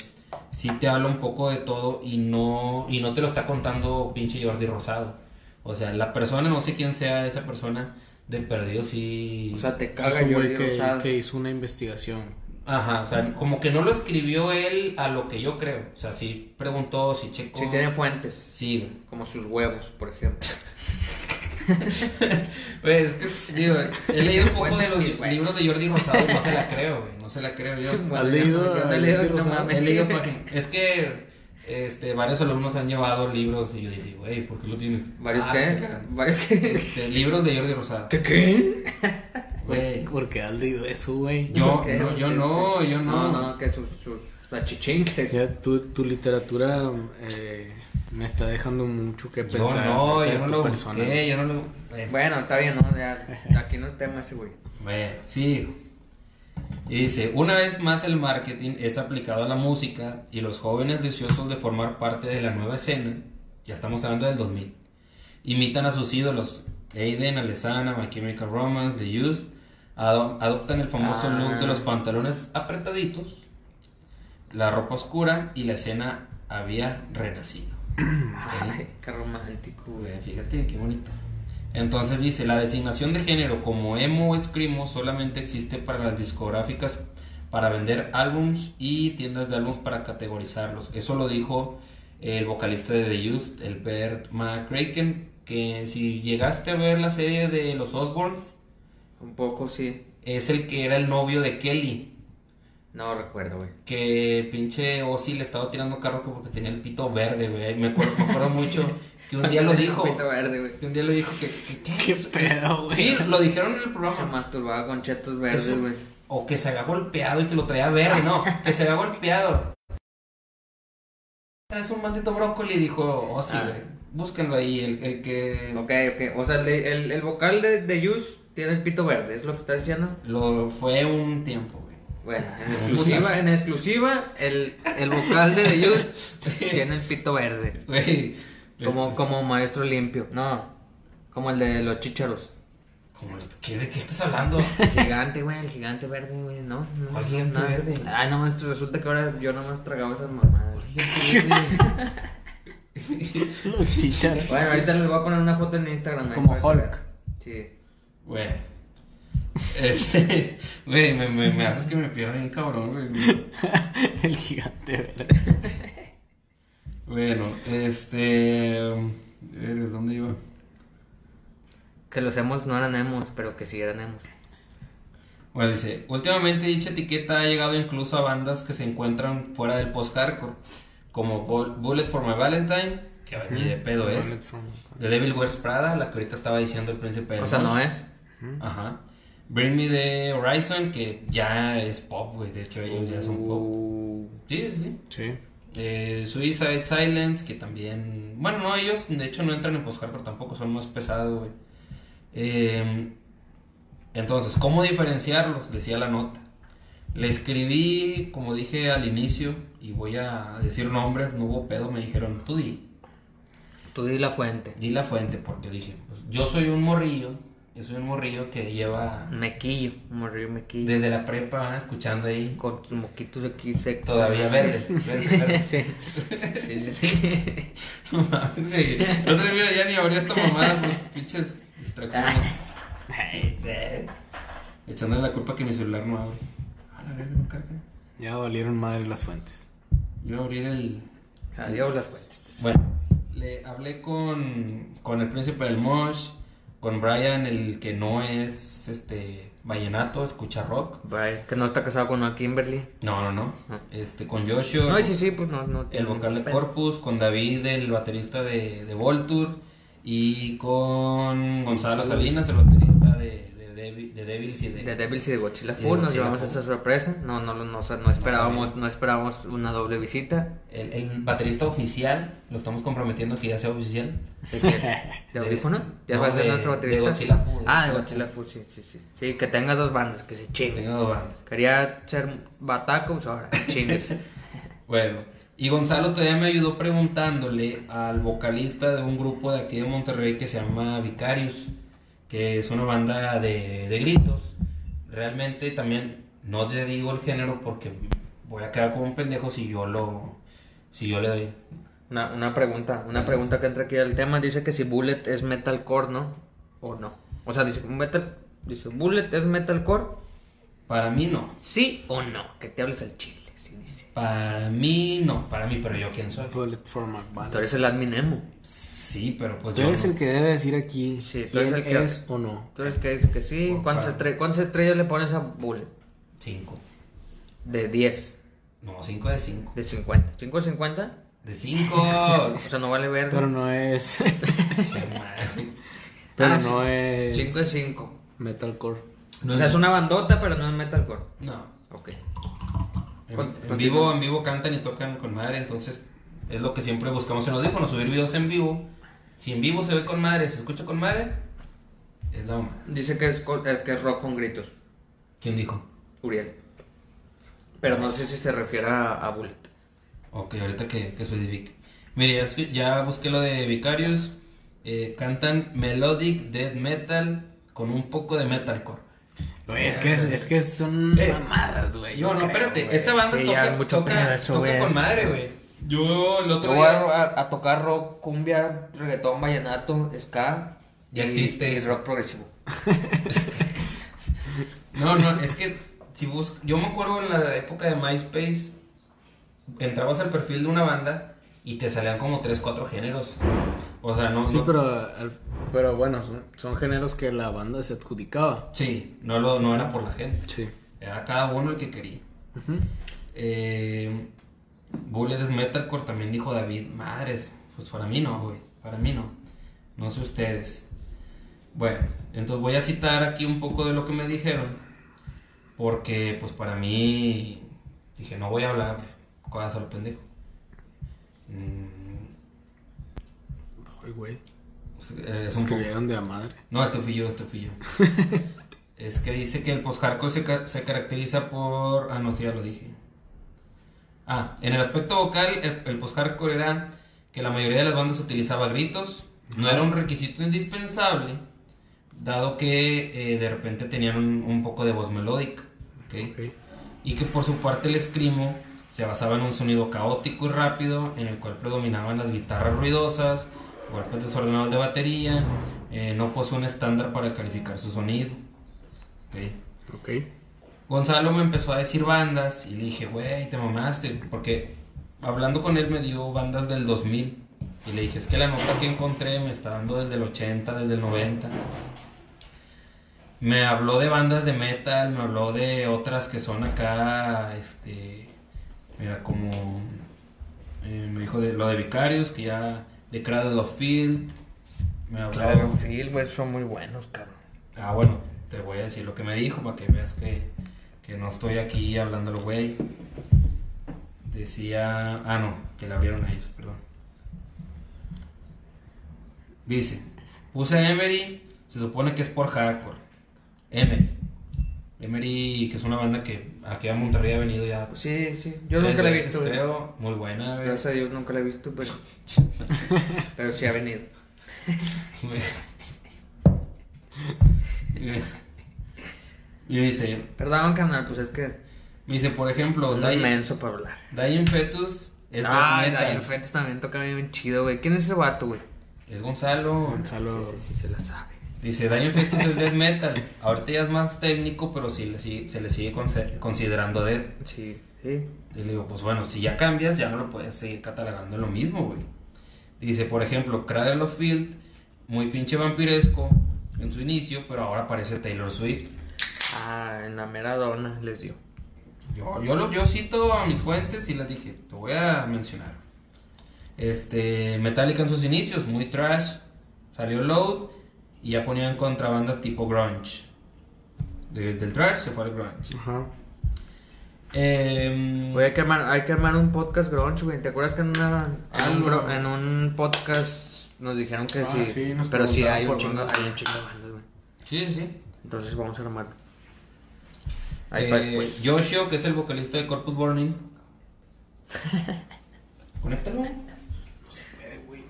Sí te habla un poco de todo y no, y no te lo está contando pinche Jordi Rosado. O sea, la persona, no sé quién sea esa persona, de perdido sí... O sea, te caga yo güey que, que hizo una investigación. Ajá, o sea, como que no lo escribió él a lo que yo creo. O sea, sí preguntó, sí checó. Sí, tiene fuentes. Sí, güey. Como sus huevos, por ejemplo. Güey, es que, digo, he leído un poco de los libros de Jordi Rosado y no se la creo, güey. No se la creo yo. Bueno, leído he leído, no Rosado? mames. He leído páginas. Es que este, varios alumnos han llevado libros y yo dije, güey, ¿por qué lo tienes? ¿Varios Ah, qué? Este, libros de Jordi Rosado. ¿Qué qué? Güey. ¿Por qué has leído eso, güey? Yo, no, yo no, yo no. No, no, que sus, sus achichincles. Ya, tu, tu literatura eh, me está dejando mucho que Yo pensar. no, acerca yo no lo persona. busqué, yo no lo... Bueno, Bueno, está bien, ¿no? Ya, aquí no es tema ese, güey. bueno, sí. Y dice, una vez más el marketing es aplicado a la música y los jóvenes deseosos de formar parte de la nueva escena, ya estamos hablando del 2000, imitan a sus ídolos, Aiden, Alessana, My Chemical Romance, The Used, ado- adoptan el famoso Ah. look de los pantalones apretaditos, la ropa oscura y la escena había renacido. Ay, qué romántico, Fíjate qué bonito. Entonces dice, la designación de género como emo o screamo solamente existe para las discográficas para vender álbums y tiendas de álbums para categorizarlos. Eso lo dijo el vocalista de The Youth, el Bert McCracken, que si llegaste a ver la serie de los Osborns, Un poco, sí. es el que era el novio de Kelly. No recuerdo, güey. Que pinche Ozzy le estaba tirando carro que porque tenía el pito verde, güey. Me acuerdo, me acuerdo mucho que un día lo dijo. Verde, güey. Que un día lo dijo que... que- ¿qué? ¿Qué pedo, güey? Sí, lo dijeron en el Se programa. masturbaba con chetos verdes, Eso. güey. O que se había golpeado y que lo traía verde. No, que se había golpeado. Es un maldito brócoli, dijo Ozzy, Ah. güey. Búsquenlo ahí, el, el que Ok, ok. O sea, el, de- el, el vocal de, de Yus tiene el pito verde, ¿es lo que estás diciendo? lo fue un tiempo, güey. Bueno, en exclusiva, en exclusiva, el, el vocal de The Yus tiene el pito verde. Güey. Como, como maestro limpio. No, como el de los chícharos. Como, ¿qué, ¿De qué estás hablando? El gigante, güey, el gigante verde, güey, ¿no? no ¿Cuál gigante verde? Ay, no, maestro, resulta que ahora yo nomás tragaba esas mamadas. Los chícharos. Bueno, ahorita les voy a poner una foto en Instagram. ahí Como para que Hulk. vean. Sí. Bueno. Este, güey, me, me, me haces que me pierda bien cabrón, güey. El gigante verde. Bueno, este. eh, ¿Dónde iba? Que los emos no eran emos, pero que sí eran emos. Bueno, dice, últimamente dicha etiqueta ha llegado incluso a bandas que se encuentran fuera del post-hardcore, como Bul- Bullet for My Valentine, que ni de pedo es, The Devil Wears Prada, la que ahorita estaba diciendo el príncipe del O sea, no es. Ajá. Bring Me the Horizon, que ya es pop, güey, de hecho ellos ya son pop. Uh, Sí, sí, sí. Eh, Suicide Silence, que también. Bueno, no, ellos de hecho no entran en post-hardcore tampoco, son más pesados, güey. Eh, entonces, ¿cómo diferenciarlos? Decía la nota. Le escribí, como dije al inicio, y voy a decir nombres, no hubo pedo, me dijeron, tú di, Tú di la fuente. di la fuente, porque dije, pues, yo soy un morrillo, yo soy un morrillo que lleva Mequillo, morrillo mequillo. desde la prepa escuchando ahí, Con sus moquitos aquí secos. todavía verdes, verdes, verdes. sí. sí, sí. No mames, güey. No te mira ya ni abrí esta mamada por pinches distracciones. Echándole la culpa que mi celular no abre. A la verga, no carga. Ya valieron madre las fuentes. Yo voy a abrir el. Adiós las fuentes. Bueno, le hablé con, con el príncipe del Mosh, con Brian, el que no es este vallenato, escucha rock. Bye. Que no está casado con una Kimberly. No, no, no. Ah. Este, con Joshua. No, sí, sí, pues no, no el vocal de. Corpus, con David, el baterista de, de Voltur, y con Gonzalo Salinas, el baterista de, de, Devi- de Devils y de... De Devils y de Godzilla de Full, nos Godzilla llevamos Full. esa sorpresa. No, no, no, no, no esperábamos, no esperábamos una doble visita. El, el baterista oficial, lo estamos comprometiendo que ya sea oficial. ¿De? ¿De audífono? Ya no, va a ser de- nuestro de baterista. Godzilla Full, Ah, de Godzilla Full, sí, sí, sí. Sí, que tenga dos bandas, que se chingue. Tengo dos bandas. Quería ser bataco, pues ahora, chingues. Bueno, y Gonzalo todavía me ayudó preguntándole al vocalista de un grupo de aquí de Monterrey que se llama Vicarius, que es una banda de, de gritos. Realmente también no te digo el género porque voy a quedar como un pendejo si yo lo si yo le doy. Una, una pregunta, una pregunta que entra aquí al tema. Dice que si Bullet es metalcore, ¿no? O no. O sea, dice, metal, dice, Bullet es metalcore, Para mí no. sí o no. Que te hables al chile, sí dice. Para mí no, para mí, pero yo quién soy. Bullet for my Tú eres el admin emo. Sí, pero pues Tú yo eres no. el que debe decir aquí Sí, tú quién eres el que- es o no. Tú eres el que dice que sí. Por ¿Cuántas, para- estre- ¿Cuántas estrellas le pones a Bullet? Cinco. De 10, No, cinco de cinco. de 50. ¿5 de 50? De cinco. O sea, no vale ver. Pero no es. Pero Ah, no sí. es. 5 de 5. Metalcore. No o sea, es una bandota, pero no es metalcore. No. Ok. En, Con- en continúa. vivo, en vivo cantan y tocan con madre, entonces es lo que siempre buscamos en audífonos, subir videos en vivo. Si en vivo se ve con madre, se escucha con madre, es la mamá. Dice que es, co- eh, que es rock con gritos. ¿Quién dijo? Uriel. Pero no sé si se refiere a, a Bullet. Ok, ahorita que, que especifique. Mire, ya, ya busqué lo de Vicarious. Eh, cantan melodic death metal con un poco de metalcore. Güey, es que, es que son Eh. mamadas, güey. yo No, no, creo, espérate. Esta banda Sí, toca, mucho toca, con madre, güey. Yo el otro Yo voy a, día... a- a tocar rock, cumbia, reggaetón, vallenato, ska. Ya y- existe Y rock progresivo. No, no, es que si bus... yo me acuerdo en la época de MySpace, entrabas al perfil de una banda y te salían como 3, 4 géneros. O sea, no... Sí, no- pero, pero bueno, son, son géneros que la banda se adjudicaba. Sí, no, lo, no era por la gente. Sí. Era cada uno el que quería. Eh, Bullet es Metalcore, también dijo David. Madres, pues para mí no, güey. Para mí no. No sé ustedes. Bueno, entonces voy a citar aquí un poco de lo que me dijeron. Porque, pues para mí, dije, no voy a hablar cosas a lo pendejo. Mm, Ay, güey. eh, es un poco- Escribieron de a madre. no, este fui yo, este fui yo. es que dice que el post-hardcore se, ca- se caracteriza por... Ah, no, sí, ya lo dije. Ah, en el aspecto vocal, el, el post-hardcore era que la mayoría de las bandas utilizaba gritos. No era un requisito indispensable, dado que eh, de repente tenían un, un poco de voz melódica. ¿ok? Ok. y que por su parte el screamo se basaba en un sonido caótico y rápido en el cual predominaban las guitarras ruidosas, golpes desordenados de batería, eh, no posee un estándar para calificar su sonido. Ok. Gonzalo me empezó a decir bandas y le dije, güey, te mamaste, porque hablando con él me dio bandas del 2000 y le dije, es que la nota que encontré me está dando desde el 80, desde el 90. Me habló de bandas de metal, me habló de otras que son acá, este, mira, como, eh, me dijo de lo de Vicarios, que ya, de Cradle of Field, me habló... Claro, Phil, güey, son muy buenos, cabrón. Ah, bueno, te voy a decir lo que me dijo para que veas que, que no estoy aquí hablándolo, güey. Decía. Ah, no, que la abrieron a ellos, perdón. Dice: Puse a Emery, se supone que es por hardcore. Emery. Emery, que es una banda que aquí a Monterrey ha venido ya. Sí, sí. Yo nunca la he visto. Creo, muy buena, güey. Gracias a Dios nunca la he visto, pero. pero sí ha venido. Y me dice, Perdón, canal, pues es que. me dice, por ejemplo, Es inmenso para hablar. Dying Fetus es metal. Dying Fetus también toca bien chido, güey. ¿Quién es ese vato, güey? Es Gonzalo. Gonzalo. Sí, sí, sí, se la sabe. Dice, Dying Fetus es death metal. Ahorita ya es más técnico, pero sí, le sigue- se le sigue considerando death. Sí, sí. Y le digo, pues bueno, si ya cambias, ya no lo puedes seguir catalogando lo mismo, güey. Dice, por ejemplo, Cradle of Field, muy pinche vampiresco en su inicio, pero ahora parece Taylor Swift. Ah, en la mera dona les dio. Yo, yo, lo, yo cito a mis fuentes y les dije, te voy a mencionar. Este, Metallica en sus inicios, muy trash. Salió Load y ya ponían contrabandas tipo grunge. De- del trash se fue al grunge. Ajá. Em, Güey, hay que, armar, hay que armar un podcast grunge, güey. ¿Te acuerdas que en, una, en, un, en podcast nos dijeron que Ah, sí? sí, nos pero sí hay un, chingo, hay un chingo de bandas, güey. sí, sí, sí. Entonces vamos a armarlo. Ahí Eh, después. Joshua, que es el vocalista de Corpus Burning. Conéctalo. Eh, güey.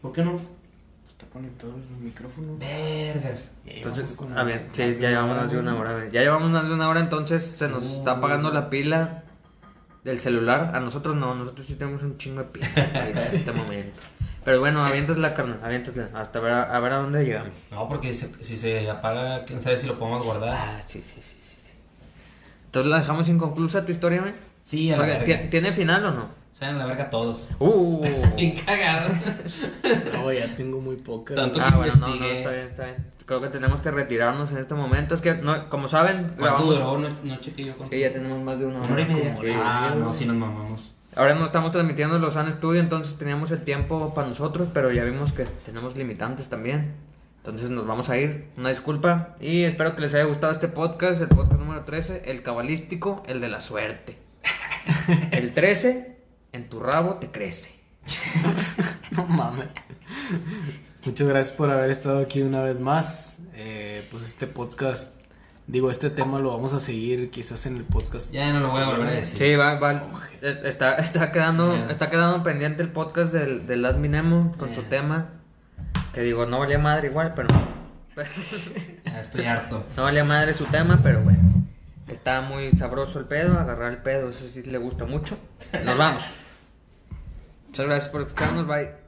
¿Por qué no? Está conectado el micrófono. Vergas. Entonces, con a ver, sí, ya llevamos más de una hora. Ya llevamos más de una hora, entonces se nos está apagando la pila del celular. A nosotros no, nosotros sí tenemos un chingo de pila en este momento. Pero bueno, aviéntasela, carnal, aviéntasela. Hasta ver a, a ver a dónde llegamos. No, porque si, si se apaga, quién sabe si lo podemos guardar. Ah, sí, sí. sí. Entonces la dejamos inconclusa tu historia, güey. Sí, a la verga. ¿tie- ¿Tiene final o no? Sean la verga todos. Uh. Bien cagados. No, ya tengo muy poca. Tanto- Ah, bueno, no, no, investigué. está bien, está bien. Creo que tenemos que retirarnos en este momento. Es que, no, como saben, ¿Cuánto grabamos- duró? No, no chequé yo cuánto. Sí, ya tenemos más de una Una hora y media. Sí. Ah, no, sí nos mamamos. Ahora no estamos transmitiendo los San Studio, entonces teníamos el tiempo para nosotros, pero ya vimos que tenemos limitantes también. Entonces nos vamos a ir. Una disculpa. Y espero que les haya gustado este podcast, el podcast número 13, el cabalístico, el de la suerte. El 13, en tu rabo te crece. No mames. Muchas gracias por haber estado aquí una vez más. Eh, pues este podcast Digo, este tema lo vamos a seguir quizás en el podcast. Ya no lo voy a volver a decir. Sí, va, va. es- Está, está quedando, está quedando pendiente el podcast del, del Admin Emo con su tema. Que digo, no valía madre igual, pero. Ya estoy harto. No valía madre su tema, pero bueno. Está muy sabroso el pedo, agarrar el pedo, eso sí le gusta mucho. Nos vamos. Muchas gracias por escucharnos, bye.